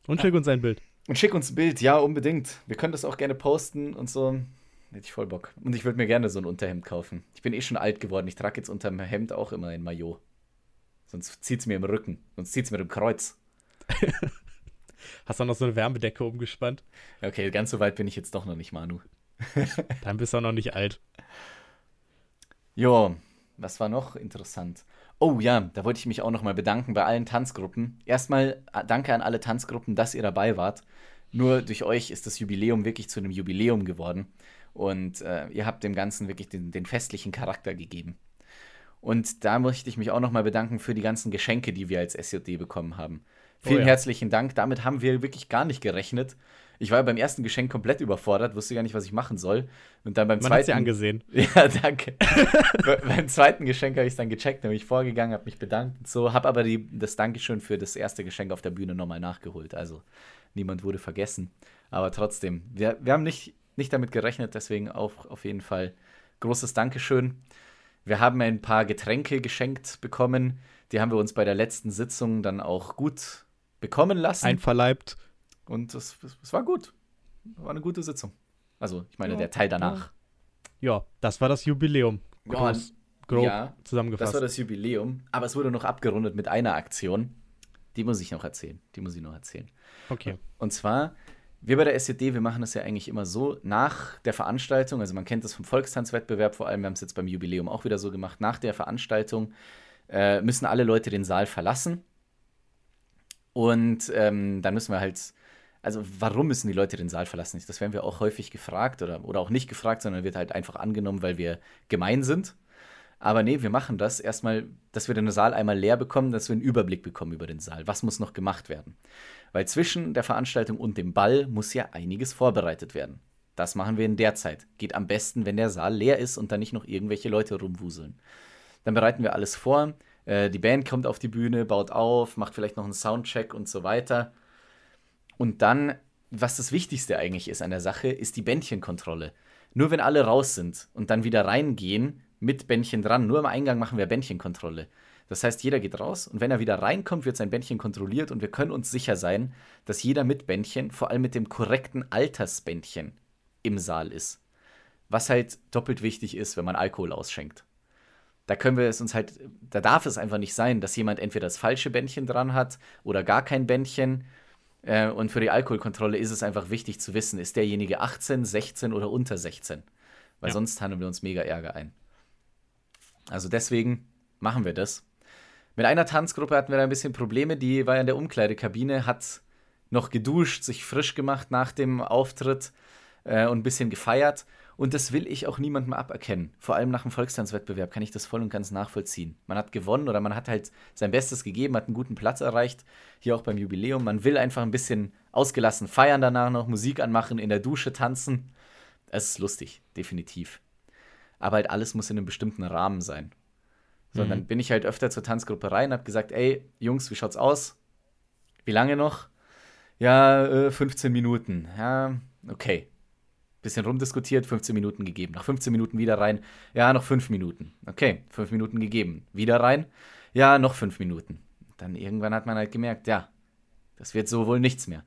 A: Und schick uns ein Bild.
B: Und schick uns ein Bild, ja, unbedingt. Wir können das auch gerne posten und so. Hätte ich voll Bock. Und ich würde mir gerne so ein Unterhemd kaufen. Ich bin eh schon alt geworden. Ich trage jetzt unter dem Hemd auch immer ein Maillot. Sonst zieht es mir im Rücken. Sonst zieht es mir im Kreuz.
A: Hast du noch so eine Wärmedecke umgespannt?
B: Okay, ganz so weit bin ich jetzt doch noch nicht, Manu.
A: Dann bist du auch noch nicht alt.
B: Jo, was war noch interessant? Oh ja, da wollte ich mich auch nochmal bedanken bei allen Tanzgruppen. Erstmal äh, danke an alle Tanzgruppen, dass ihr dabei wart. Nur durch euch ist das Jubiläum wirklich zu einem Jubiläum geworden. Und äh, ihr habt dem Ganzen wirklich den, den festlichen Charakter gegeben. Und da möchte ich mich auch nochmal bedanken für die ganzen Geschenke, die wir als SJD bekommen haben. Vielen
A: Oh ja.
B: herzlichen Dank. Damit haben wir wirklich gar nicht gerechnet. Ich war beim ersten Geschenk komplett überfordert, wusste gar nicht, was ich machen soll. Und dann beim
A: Man hat
B: zweiten.
A: sie angesehen.
B: Ja, danke. Be beim zweiten Geschenk habe ich es dann gecheckt, nämlich vorgegangen, habe mich bedankt und so, habe aber die, das Dankeschön für das erste Geschenk auf der Bühne nochmal nachgeholt. Also niemand wurde vergessen. Aber trotzdem, wir, wir haben nicht, nicht damit gerechnet, deswegen auch auf jeden Fall großes Dankeschön. Wir haben ein paar Getränke geschenkt bekommen. Die haben wir uns bei der letzten Sitzung dann auch gut bekommen lassen.
A: Einverleibt.
B: Und es, war gut. War eine gute Sitzung. Also, ich meine,
A: Ja,
B: der Teil danach.
A: Ja, das war das Jubiläum.
B: Ja,
A: Groß, grob
B: ja,
A: zusammengefasst.
B: Das war das Jubiläum, aber es wurde noch abgerundet mit einer Aktion. Die muss ich noch erzählen. Die muss ich noch erzählen.
A: okay.
B: Und zwar, wir bei der SCD, wir machen das ja eigentlich immer so, nach der Veranstaltung, also man kennt das vom Volkstanzwettbewerb vor allem, wir haben es jetzt beim Jubiläum auch wieder so gemacht, nach der Veranstaltung äh, müssen alle Leute den Saal verlassen. Und ähm, dann müssen wir halt, also warum müssen die Leute den Saal verlassen? Das werden wir auch häufig gefragt oder, oder auch nicht gefragt, sondern wird halt einfach angenommen, weil wir gemein sind. Aber nee, wir machen das erstmal, dass wir den Saal einmal leer bekommen, dass wir einen Überblick bekommen über den Saal. Was muss noch gemacht werden? Weil zwischen der Veranstaltung und dem Ball muss ja einiges vorbereitet werden. Das machen wir in der Zeit. Geht am besten, wenn der Saal leer ist und da nicht noch irgendwelche Leute rumwuseln. Dann bereiten wir alles vor. Äh, die Band kommt auf die Bühne, baut auf, macht vielleicht noch einen Soundcheck und so weiter. Und dann, was das Wichtigste eigentlich ist an der Sache, ist die Bändchenkontrolle. Nur wenn alle raus sind und dann wieder reingehen, mit Bändchen dran. Nur am Eingang machen wir Bändchenkontrolle. Das heißt, jeder geht raus und wenn er wieder reinkommt, wird sein Bändchen kontrolliert und wir können uns sicher sein, dass jeder mit Bändchen, vor allem mit dem korrekten Altersbändchen, im Saal ist. Was halt doppelt wichtig ist, wenn man Alkohol ausschenkt. Da können wir es uns halt, da darf es einfach nicht sein, dass jemand entweder das falsche Bändchen dran hat oder gar kein Bändchen. Äh, und für die Alkoholkontrolle ist es einfach wichtig zu wissen, ist derjenige 18, 16 oder unter 16. Weil ja. sonst handeln wir uns mega Ärger ein. Also deswegen machen wir das. Mit einer Tanzgruppe hatten wir da ein bisschen Probleme. Die war in der Umkleidekabine, hat noch geduscht, sich frisch gemacht nach dem Auftritt äh, und ein bisschen gefeiert. Und das will ich auch niemandem aberkennen. Vor allem nach dem Volkstanzwettbewerb kann ich das voll und ganz nachvollziehen. Man hat gewonnen oder man hat halt sein Bestes gegeben, hat einen guten Platz erreicht. Hier auch beim Jubiläum. Man will einfach ein bisschen ausgelassen feiern danach noch, Musik anmachen, in der Dusche tanzen. Es ist lustig, definitiv aber halt alles muss in einem bestimmten Rahmen sein. So, mhm. dann bin ich halt öfter zur Tanzgruppe rein, hab gesagt, ey, Jungs, wie schaut's aus? Wie lange noch? Ja, äh, 15 Minuten. Ja, okay. Bisschen rumdiskutiert, 15 Minuten gegeben. Nach 15 Minuten wieder rein. Ja, noch 5 Minuten. Okay, 5 Minuten gegeben. Wieder rein. Ja, noch 5 Minuten. Dann irgendwann hat man halt gemerkt, ja, das wird so wohl nichts mehr.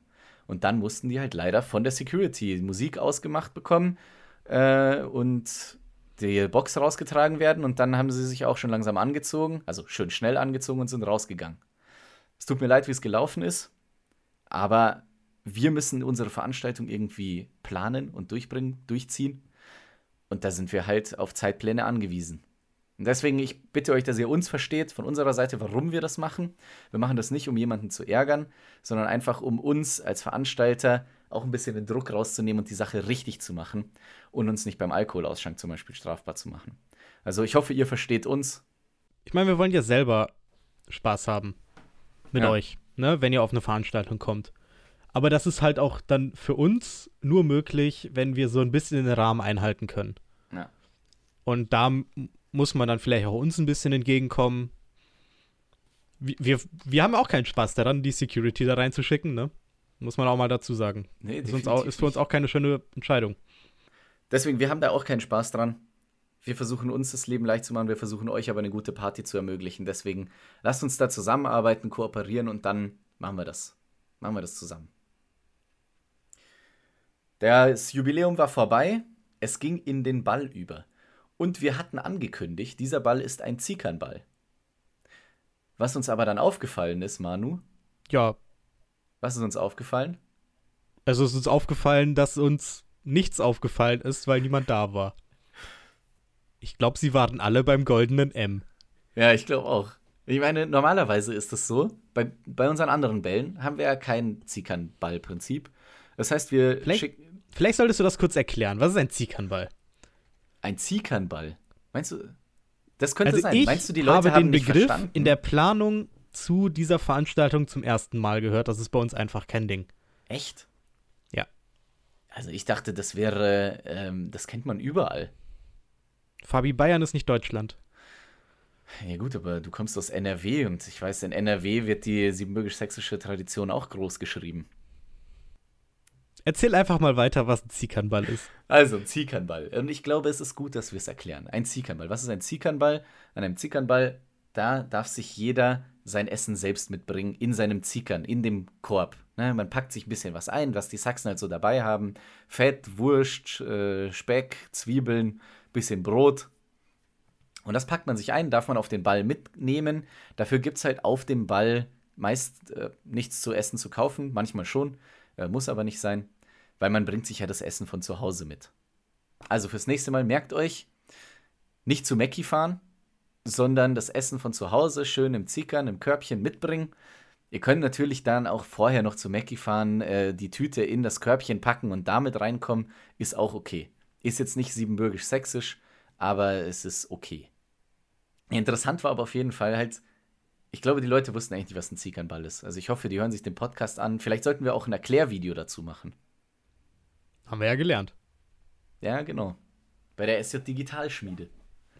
B: Und dann mussten die halt leider von der Security Musik ausgemacht bekommen äh, und die Box rausgetragen werden und dann haben sie sich auch schon langsam angezogen, also schön schnell angezogen und sind rausgegangen. Es tut mir leid, wie es gelaufen ist, aber wir müssen unsere Veranstaltung irgendwie planen und durchbringen, durchziehen. Und da sind wir halt auf Zeitpläne angewiesen. Und deswegen, ich bitte euch, dass ihr uns versteht, von unserer Seite, warum wir das machen. Wir machen das nicht, um jemanden zu ärgern, sondern einfach, um uns als Veranstalter auch ein bisschen den Druck rauszunehmen und die Sache richtig zu machen und uns nicht beim Alkoholausschank zum Beispiel strafbar zu machen. Also ich hoffe, ihr versteht uns.
A: Ich meine, wir wollen ja selber Spaß haben mit ja. euch, ne, wenn ihr auf eine Veranstaltung kommt. Aber das ist halt auch dann für uns nur möglich, wenn wir so ein bisschen den Rahmen einhalten können. Ja. Und da muss man dann vielleicht auch uns ein bisschen entgegenkommen. Wir, wir, wir haben auch keinen Spaß daran, die Security da reinzuschicken, ne? Muss man auch mal dazu sagen. Nee, ist, auch, ist für uns auch keine schöne Entscheidung.
B: Deswegen, wir haben da auch keinen Spaß dran. Wir versuchen uns das Leben leicht zu machen, wir versuchen euch aber eine gute Party zu ermöglichen. Deswegen lasst uns da zusammenarbeiten, kooperieren und dann machen wir das. Machen wir das zusammen. Das Jubiläum war vorbei, es ging in den Ball über. Und wir hatten angekündigt, dieser Ball ist ein Ziekernball. Was uns aber dann aufgefallen ist, Manu.
A: Ja,
B: was ist uns aufgefallen?
A: Also es ist uns aufgefallen, dass uns nichts aufgefallen ist, weil niemand da war. Ich glaube, sie waren alle beim goldenen M.
B: Ja, ich glaube auch. Ich meine, normalerweise ist es so, bei, bei unseren anderen Bällen haben wir ja kein Ziekernball-Prinzip. Das heißt, wir
A: vielleicht, vielleicht solltest du das kurz erklären. Was ist ein Ziekernball?
B: Ein Ziekernball? Meinst du, das könnte
A: also
B: sein. Meinst
A: du, die Leute habe haben den Begriff verstanden? in der Planung zu dieser Veranstaltung zum ersten Mal gehört. Das ist bei uns einfach kein Ding.
B: Echt?
A: Ja.
B: Also ich dachte, das wäre, ähm, das kennt man überall.
A: Fabi, Bayern ist nicht Deutschland.
B: Ja gut, aber du kommst aus NRW und ich weiß, in NRW wird die siebenbürgisch-sächsische Tradition auch groß geschrieben.
A: Erzähl einfach mal weiter, was ein Ziekernball ist.
B: Also, ein Ziekernball. Und ich glaube, es ist gut, dass wir es erklären. Ein Ziekernball. Was ist ein Ziekernball? An einem Ziekernball, da darf sich jeder sein Essen selbst mitbringen in seinem Zickern, in dem Korb. Ne, man packt sich ein bisschen was ein, was die Sachsen halt so dabei haben. Fett, Wurst, äh, Speck, Zwiebeln, bisschen Brot. Und das packt man sich ein, darf man auf den Ball mitnehmen. Dafür gibt es halt auf dem Ball meist äh, nichts zu essen zu kaufen, manchmal schon, äh, muss aber nicht sein, weil man bringt sich ja das Essen von zu Hause mit. Also fürs nächste Mal merkt euch, nicht zu Mackie fahren, sondern das Essen von zu Hause schön im Zickern, im Körbchen mitbringen. Ihr könnt natürlich dann auch vorher noch zu Mackie fahren, äh, die Tüte in das Körbchen packen und damit reinkommen, ist auch okay. Ist jetzt nicht siebenbürgisch-sächsisch, aber es ist okay. Interessant war aber auf jeden Fall halt, ich glaube, die Leute wussten eigentlich nicht, was ein Ziekernball ist. Also ich hoffe, die hören sich den Podcast an. Vielleicht sollten wir auch ein Erklärvideo dazu machen.
A: Haben wir ja gelernt.
B: Ja, genau. Bei der SJ Digitalschmiede.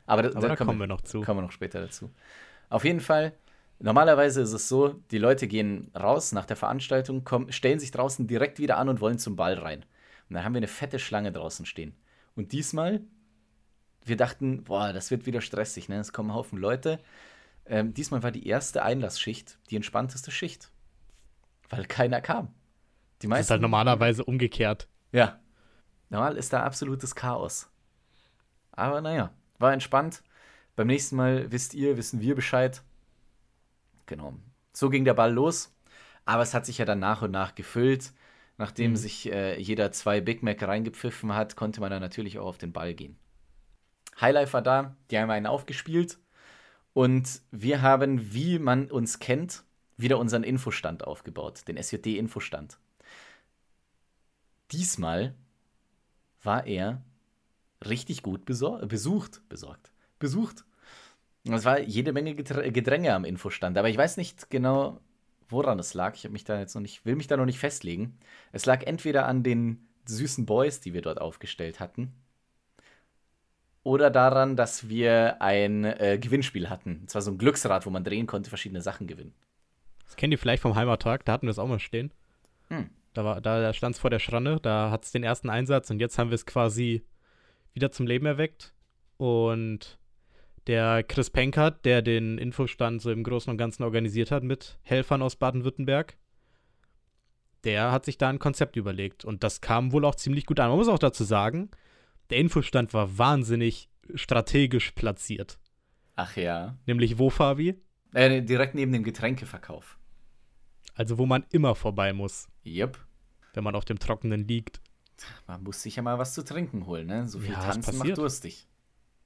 B: Aber, da,
A: Aber
B: da
A: da
B: kommen
A: wir noch zu.
B: Kommen wir noch später dazu. Auf jeden Fall, normalerweise ist es so, die Leute gehen raus nach der Veranstaltung, kommen, stellen sich draußen direkt wieder an und wollen zum Ball rein. Und dann haben wir eine fette Schlange draußen stehen. Und diesmal, wir dachten, boah, das wird wieder stressig, ne? Es kommen ein Haufen Leute. Ähm, diesmal war die erste Einlassschicht die entspannteste Schicht. Weil keiner kam. Die
A: Das
B: meisten.
A: ist halt normalerweise umgekehrt.
B: Ja. Normal ist da absolutes Chaos. Aber naja, war entspannt. Beim nächsten Mal wisst ihr, wissen wir Bescheid. Genau. So ging der Ball los. Aber es hat sich ja dann nach und nach gefüllt. Nachdem
A: Mhm.
B: sich äh, jeder zwei Big Mac reingepfiffen hat, konnte man dann natürlich auch auf den Ball gehen. Highlife war da, die haben einen aufgespielt. Und wir haben, wie man uns kennt, wieder unseren Infostand aufgebaut, den SJD-Infostand. Diesmal war er richtig gut besor- besucht, besorgt, besucht. Es war jede Menge Geträ- Gedränge am Infostand, aber ich weiß nicht genau, woran es lag. Ich habe mich da jetzt noch nicht, will mich da noch nicht festlegen. Es lag entweder an den süßen Boys, die wir dort aufgestellt hatten, oder daran, dass wir ein äh, Gewinnspiel hatten. Und zwar so ein Glücksrad, wo man drehen konnte, verschiedene Sachen gewinnen.
A: Das kennt ihr vielleicht vom Heimattag, da hatten wir es auch mal stehen.
B: Hm.
A: Da, war, da, da stand es vor der Schranne, da hat es den ersten Einsatz und jetzt haben wir es quasi wieder zum Leben erweckt. Und der Chris Penkert, der den Infostand so im Großen und Ganzen organisiert hat mit Helfern aus Baden-Württemberg, der hat sich da ein Konzept überlegt. Und das kam wohl auch ziemlich gut an. Man muss auch dazu sagen, der Infostand war wahnsinnig strategisch platziert.
B: Ach ja.
A: Nämlich wo, Fabi?
B: Äh, direkt neben dem Getränkeverkauf.
A: Also wo man immer vorbei muss,
B: Yep.
A: Wenn man auf dem Trockenen liegt.
B: Man muss sich ja mal was zu trinken holen, ne? So viel
A: Ja,
B: tanzen macht durstig.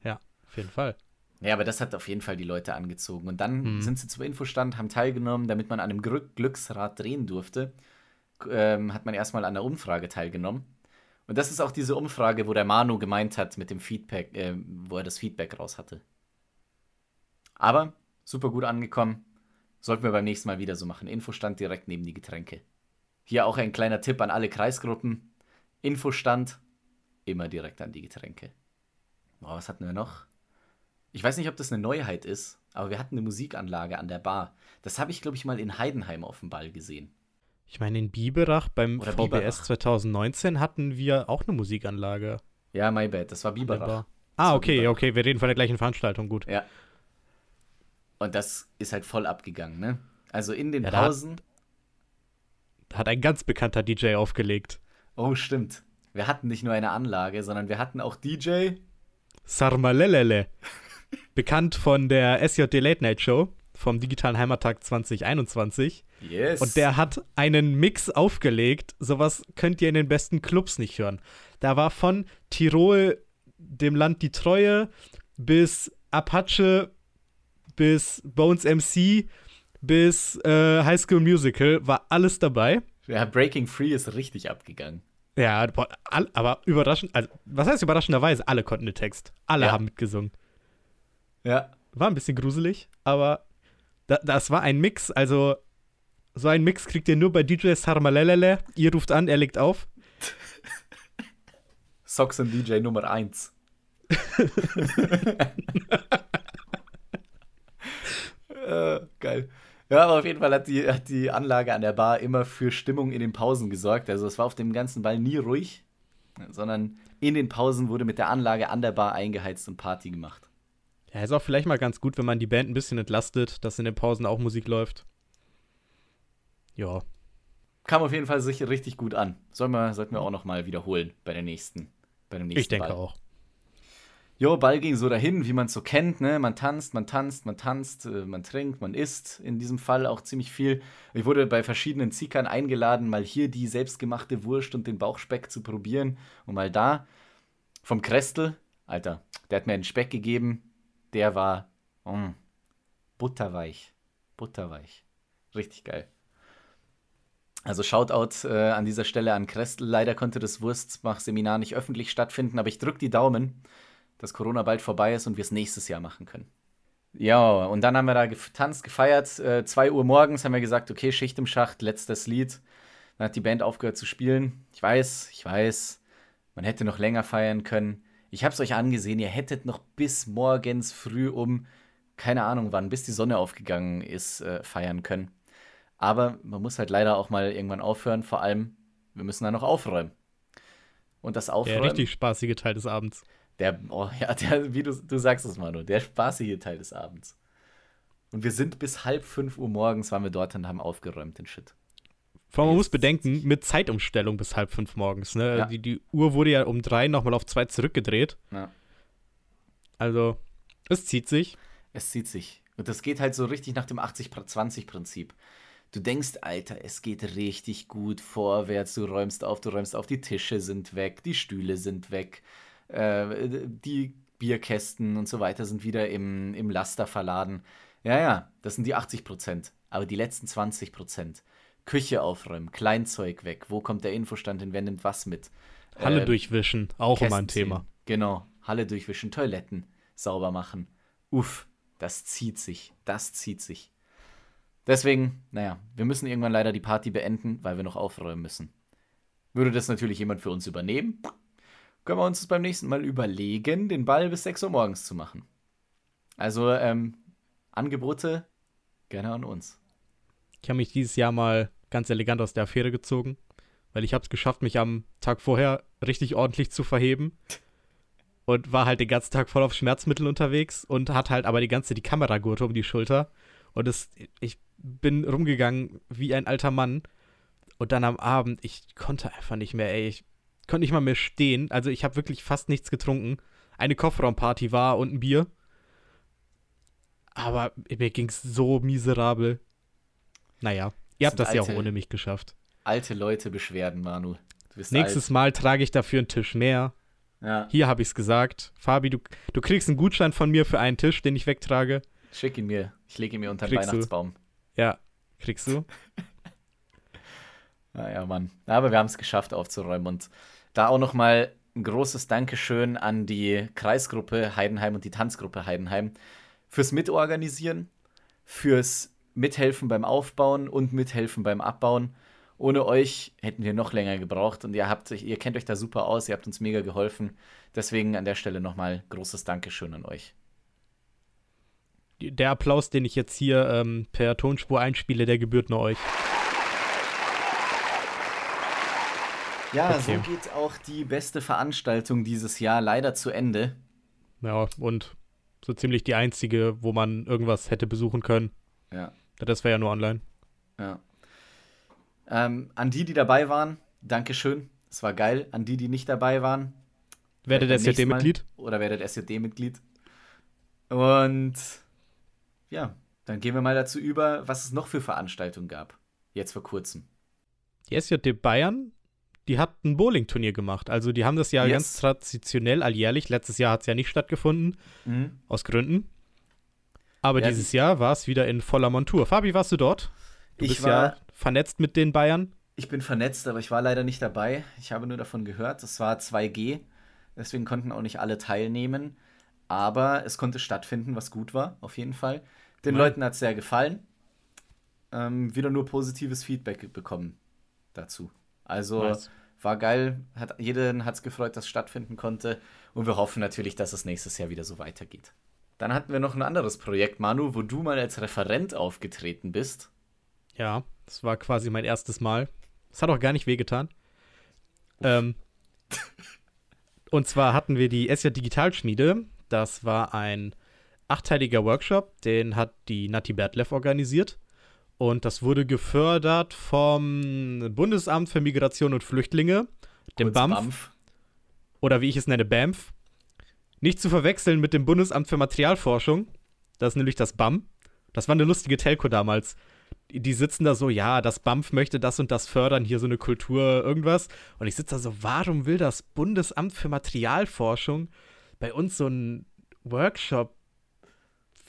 A: Ja, auf jeden Fall.
B: Ja, aber das hat auf jeden Fall die Leute angezogen. Und dann
A: Mhm.
B: sind sie zum Infostand, haben teilgenommen, damit man an einem Glück Glücksrad drehen durfte. Ähm, hat man erstmal an der Umfrage teilgenommen. Und das ist auch diese Umfrage, wo der Manu gemeint hat mit dem Feedback, äh, wo er das Feedback raus hatte. Aber super gut angekommen. Sollten wir beim nächsten Mal wieder so machen. Infostand direkt neben die Getränke. Hier auch ein kleiner Tipp an alle Kreisgruppen. Infostand immer direkt an die Getränke. Boah, was hatten wir noch? Ich weiß nicht, ob das eine Neuheit ist, aber wir hatten eine Musikanlage an der Bar. Das habe ich, glaube ich, mal in Heidenheim auf dem Ball gesehen.
A: Ich meine, in Biberach beim
B: Oder
A: VBS
B: Biberach.
A: 2019 hatten wir auch eine Musikanlage.
B: Ja, my bad, das war Biberach.
A: Ah, okay,
B: Biberach.
A: okay, wir reden von der gleichen Veranstaltung, gut.
B: Ja. Und das ist halt voll abgegangen, ne? Also in den
A: Ja,
B: Pausen.
A: Da hat ein ganz bekannter DJ aufgelegt.
B: Oh, stimmt. Wir hatten nicht nur eine Anlage, sondern wir hatten auch DJ.
A: Sarmalelele. Bekannt von der SJD Late Night Show vom Digitalen Heimattag 2021.
B: Yes.
A: Und der hat einen Mix aufgelegt. Sowas könnt ihr in den besten Clubs nicht hören. Da war von Tirol, dem Land die Treue, bis Apache, bis Bones MC, bis äh, High School Musical, war alles dabei.
B: Ja, Breaking Free ist richtig abgegangen.
A: Ja, aber überraschend, also, was heißt überraschenderweise? Alle konnten den Text. Alle
B: Ja.
A: haben mitgesungen.
B: Ja.
A: War ein bisschen gruselig, aber da, das war ein Mix. Also, so ein Mix kriegt ihr nur bei DJ Sarmalelele. Ihr ruft an, er legt auf.
B: Socks und DJ Nummer 1. äh, geil. Ja, aber auf jeden Fall hat die, hat die Anlage an der Bar immer für Stimmung in den Pausen gesorgt. Also es war auf dem ganzen Ball nie ruhig, sondern in den Pausen wurde mit der Anlage an der Bar eingeheizt und Party gemacht.
A: Ja, ist auch vielleicht mal ganz gut, wenn man die Band ein bisschen entlastet, dass in den Pausen auch Musik läuft. Ja,
B: Kam auf jeden Fall sicher richtig gut an. Sollen wir, sollten wir auch noch mal wiederholen bei der nächsten, bei dem nächsten
A: ich denke
B: Ball.
A: auch.
B: Jo, Ball ging so dahin, wie man es so kennt, ne? Man tanzt, man tanzt, man tanzt, äh, man trinkt, man isst. In diesem Fall auch ziemlich viel. Ich wurde bei verschiedenen Ziekern eingeladen, mal hier die selbstgemachte Wurst und den Bauchspeck zu probieren und mal da. Vom Krestel, Alter, der hat mir einen Speck gegeben, der war mm, butterweich. Butterweich. Richtig geil. Also Shoutout äh, an dieser Stelle an Krestel. Leider konnte das Wurstmach-Seminar nicht öffentlich stattfinden, aber ich drücke die Daumen, dass Corona bald vorbei ist und wir es nächstes Jahr machen können. Ja, und dann haben wir da getanzt, gefeiert. 2 äh, Uhr morgens haben wir gesagt, okay, Schicht im Schacht, letztes Lied. Dann hat die Band aufgehört zu spielen. Ich weiß, ich weiß, man hätte noch länger feiern können. Ich habe es euch angesehen, ihr hättet noch bis morgens früh um, keine Ahnung wann, bis die Sonne aufgegangen ist, äh, feiern können. Aber man muss halt leider auch mal irgendwann aufhören. Vor allem, wir müssen dann noch aufräumen. Und das Aufräumen.
A: Der richtig spaßige Teil des Abends.
B: Der, oh ja, der, wie du, du sagst es, Manu, der spaßige Teil des Abends. Und wir sind bis halb fünf Uhr morgens waren wir dort und haben aufgeräumt den Shit.
A: Vor allem, man muss bedenken, mit Zeitumstellung bis halb fünf morgens. Ne? Ja. Die, die Uhr wurde ja um drei nochmal auf zwei zurückgedreht. Ja. Also, es zieht sich.
B: Es zieht sich. Und das geht halt so richtig nach dem 80-20-Prinzip. Du denkst, Alter, es geht richtig gut vorwärts. Du räumst auf, du räumst auf, die Tische sind weg, die Stühle sind weg, äh, die Bierkästen und so weiter sind wieder im, im Laster verladen. Ja, ja, das sind die 80 Prozent. Aber die letzten 20 Prozent, Küche aufräumen, Kleinzeug weg, wo kommt der Infostand hin, wer nimmt was mit?
A: Halle äh, durchwischen, auch Kästen immer ein Thema. Ziehen.
B: Genau, Halle durchwischen, Toiletten sauber machen. Uff, das zieht sich, das zieht sich. Deswegen, naja, wir müssen irgendwann leider die Party beenden, weil wir noch aufräumen müssen. Würde das natürlich jemand für uns übernehmen, können wir uns das beim nächsten Mal überlegen, den Ball bis 6 Uhr morgens zu machen. Also, ähm, Angebote gerne an uns.
A: Ich habe mich dieses Jahr mal ganz elegant aus der Affäre gezogen, weil ich habe es geschafft, mich am Tag vorher richtig ordentlich zu verheben und war halt den ganzen Tag voll auf Schmerzmittel unterwegs und hat halt aber die ganze die Kameragurte um die Schulter und es, ich bin rumgegangen wie ein alter Mann und dann am Abend, ich konnte einfach nicht mehr, ey, ich konnte nicht mal mehr stehen, also ich habe wirklich fast nichts getrunken. Eine Kofferraumparty war und ein Bier. Aber mir ging es so miserabel. Naja, ihr habt das ja auch ohne mich geschafft.
B: Alte Leute Beschwerden, Manu.
A: Nächstes alt. Mal trage ich dafür einen Tisch mehr. Ja. Hier habe ich es gesagt. Fabi, du, du kriegst einen Gutschein von mir für einen Tisch, den ich wegtrage.
B: Schick ihn mir. Ich lege ihn mir unter den Weihnachtsbaum.
A: Du. Ja, kriegst du.
B: naja, Mann. Aber wir haben es geschafft aufzuräumen. Und da auch noch mal ein großes Dankeschön an die Kreisgruppe Heidenheim und die Tanzgruppe Heidenheim fürs Mitorganisieren, fürs mithelfen beim Aufbauen und mithelfen beim Abbauen. Ohne euch hätten wir noch länger gebraucht und ihr habt ihr kennt euch da super aus, ihr habt uns mega geholfen. Deswegen an der Stelle nochmal großes Dankeschön an euch.
A: Der Applaus, den ich jetzt hier ähm, per Tonspur einspiele, der gebührt nur euch.
B: Ja, okay. so geht auch die beste Veranstaltung dieses Jahr leider zu Ende.
A: Ja, und so ziemlich die einzige, wo man irgendwas hätte besuchen können.
B: Ja.
A: Das wäre ja nur online.
B: Ja. Ähm, an die, die dabei waren, Dankeschön. Es war geil. An die, die nicht dabei waren,
A: werdet SJD-Mitglied.
B: Oder werdet SJD-Mitglied. Und ja, dann gehen wir mal dazu über, was es noch für Veranstaltungen gab. Jetzt vor kurzem.
A: Die SJD Bayern, die hat ein Bowling-Turnier gemacht. Also die haben das ja yes. ganz traditionell alljährlich. Letztes Jahr hat es ja nicht stattgefunden. Mhm. Aus Gründen. Aber ja, dieses Jahr war es wieder in voller Montur. Fabi, warst du dort? Du ich bist war, ja vernetzt mit den Bayern.
B: Ich bin vernetzt, aber ich war leider nicht dabei. Ich habe nur davon gehört. Es war 2G, deswegen konnten auch nicht alle teilnehmen. Aber es konnte stattfinden, was gut war, auf jeden Fall. Den ja. Leuten hat es sehr gefallen. Ähm, wieder nur positives Feedback bekommen dazu. Also nice. War geil. Hat, jeden hat es gefreut, dass es stattfinden konnte. Und wir hoffen natürlich, dass es nächstes Jahr wieder so weitergeht. Dann hatten wir noch ein anderes Projekt, Manu, wo du mal als Referent aufgetreten bist.
A: Ja, das war quasi mein erstes Mal. Das hat auch gar nicht wehgetan. Ähm, und zwar hatten wir die Essia Digitalschmiede. Das war ein achteiliger Workshop, den hat die Nati Bertlev organisiert. Und das wurde gefördert vom Bundesamt für Migration und Flüchtlinge, dem BAMF, BAMF. Oder wie ich es nenne, BAMF. Nicht zu verwechseln mit dem Bundesamt für Materialforschung. Das ist nämlich das BAM. Das war eine lustige Telco damals. Die sitzen da so, ja, das BAMF möchte das und das fördern, hier so eine Kultur, irgendwas. Und ich sitze da so, warum will das Bundesamt für Materialforschung bei uns so einen Workshop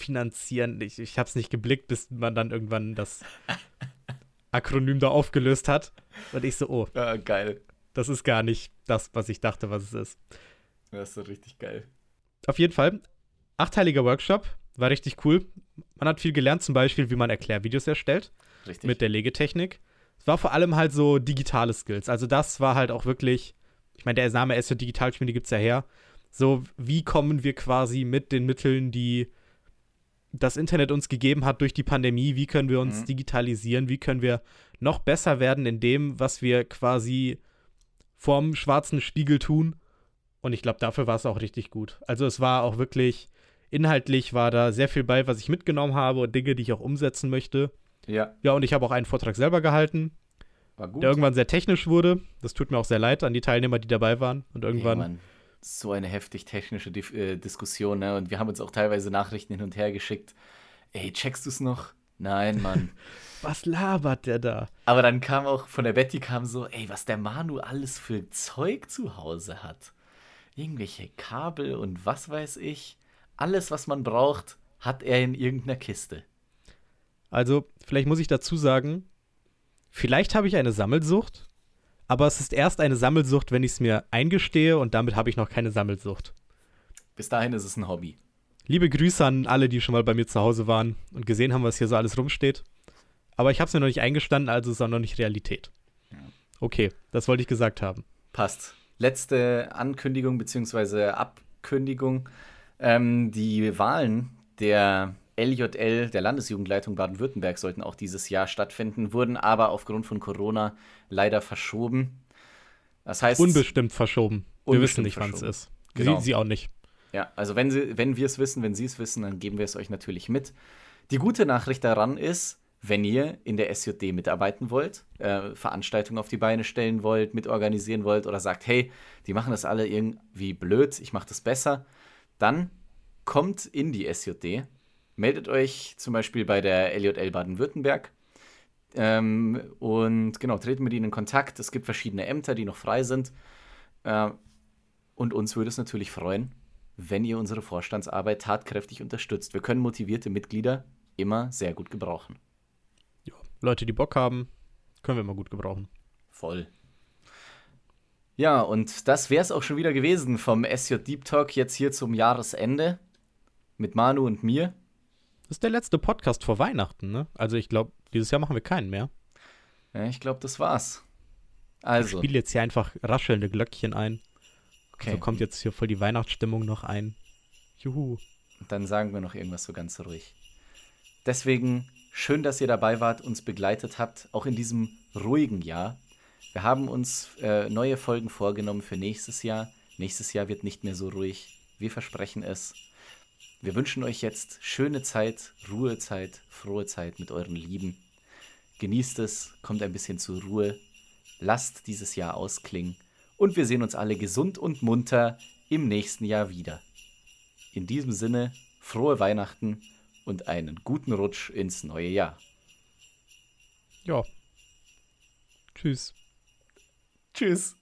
A: finanzieren? Ich, ich habe es nicht geblickt, bis man dann irgendwann das Akronym da aufgelöst hat. Und ich so, oh.
B: Ja, geil.
A: Das ist gar nicht das, was ich dachte, was es ist.
B: Das ist so richtig geil.
A: Auf jeden Fall, achteiliger Workshop, war richtig cool. Man hat viel gelernt, zum Beispiel, wie man Erklärvideos erstellt.
B: Richtig.
A: Mit der Legetechnik. Es war vor allem halt so digitale Skills. Also das war halt auch wirklich, ich meine, der Name SJ Digitalspiele gibt es ja her. So, wie kommen wir quasi mit den Mitteln, die das Internet uns gegeben hat durch die Pandemie, wie können wir uns mhm. digitalisieren, wie können wir noch besser werden in dem, was wir quasi vorm schwarzen Spiegel tun. Und ich glaube, dafür war es auch richtig gut. Also es war auch wirklich, inhaltlich war da sehr viel bei, was ich mitgenommen habe und Dinge, die ich auch umsetzen möchte.
B: Ja.
A: Ja, und ich habe auch einen Vortrag selber gehalten, der irgendwann sehr technisch wurde. Das tut mir auch sehr leid an die Teilnehmer, die dabei waren. Und irgendwann. Ja,
B: so eine heftig technische Di äh, Diskussion, ne? Und wir haben uns auch teilweise Nachrichten hin und her geschickt. Ey, checkst du es noch? Nein, Mann.
A: was labert der da?
B: Aber dann kam auch von der Betty kam so, ey, was der Manu alles für Zeug zu Hause hat. Irgendwelche Kabel und was weiß ich. Alles, was man braucht, hat er in irgendeiner Kiste.
A: Also, vielleicht muss ich dazu sagen, vielleicht habe ich eine Sammelsucht, aber es ist erst eine Sammelsucht, wenn ich es mir eingestehe und damit habe ich noch keine Sammelsucht.
B: Bis dahin ist es ein Hobby.
A: Liebe Grüße an alle, die schon mal bei mir zu Hause waren und gesehen haben, was hier so alles rumsteht. Aber ich habe es mir noch nicht eingestanden, also ist es auch noch nicht Realität. Okay, das wollte ich gesagt haben.
B: Passt. Letzte Ankündigung bzw. Abkündigung. Ähm, die Wahlen der LJL, der Landesjugendleitung Baden-Württemberg, sollten auch dieses Jahr stattfinden, wurden aber aufgrund von Corona leider verschoben.
A: Das heißt. Unbestimmt verschoben. Wir wissen nicht, wann es ist.
B: Genau.
A: Sie, Sie, auch nicht.
B: Ja, also wenn, Sie, wenn wir es wissen, wenn Sie es wissen, dann geben wir es euch natürlich mit. Die gute Nachricht daran ist, wenn ihr in der SJD mitarbeiten wollt, äh, Veranstaltungen auf die Beine stellen wollt, mitorganisieren wollt oder sagt, hey, die machen das alle irgendwie blöd, ich mache das besser, dann kommt in die SJD meldet euch zum Beispiel bei der LJL Baden-Württemberg. Ähm, und genau, treten mit ihnen in Kontakt. Es gibt verschiedene Ämter, die noch frei sind. Äh, und uns würde es natürlich freuen, wenn ihr unsere Vorstandsarbeit tatkräftig unterstützt. Wir können motivierte Mitglieder immer sehr gut gebrauchen.
A: Ja, Leute, die Bock haben, können wir immer gut gebrauchen.
B: Voll. Ja, und das wäre es auch schon wieder gewesen vom SJ Deep Talk jetzt hier zum Jahresende mit Manu und mir.
A: Das ist der letzte Podcast vor Weihnachten, ne? Also ich glaube, dieses Jahr machen wir keinen mehr.
B: Ja, ich glaube, das war's. Also.
A: Ich spiele jetzt hier einfach raschelnde Glöckchen ein. Okay. So kommt jetzt hier voll die Weihnachtsstimmung noch ein. Juhu.
B: Und dann sagen wir noch irgendwas so ganz ruhig. Deswegen schön, dass ihr dabei wart, uns begleitet habt, auch in diesem ruhigen Jahr. Wir haben uns äh, neue Folgen vorgenommen für nächstes Jahr. Nächstes Jahr wird nicht mehr so ruhig. Wir versprechen es. Wir wünschen euch jetzt schöne Zeit, Ruhezeit, frohe Zeit mit euren Lieben. Genießt es, kommt ein bisschen zur Ruhe, lasst dieses Jahr ausklingen und wir sehen uns alle gesund und munter im nächsten Jahr wieder. In diesem Sinne, frohe Weihnachten und einen guten Rutsch ins neue Jahr.
A: Ja. Tschüss.
B: Tschüss.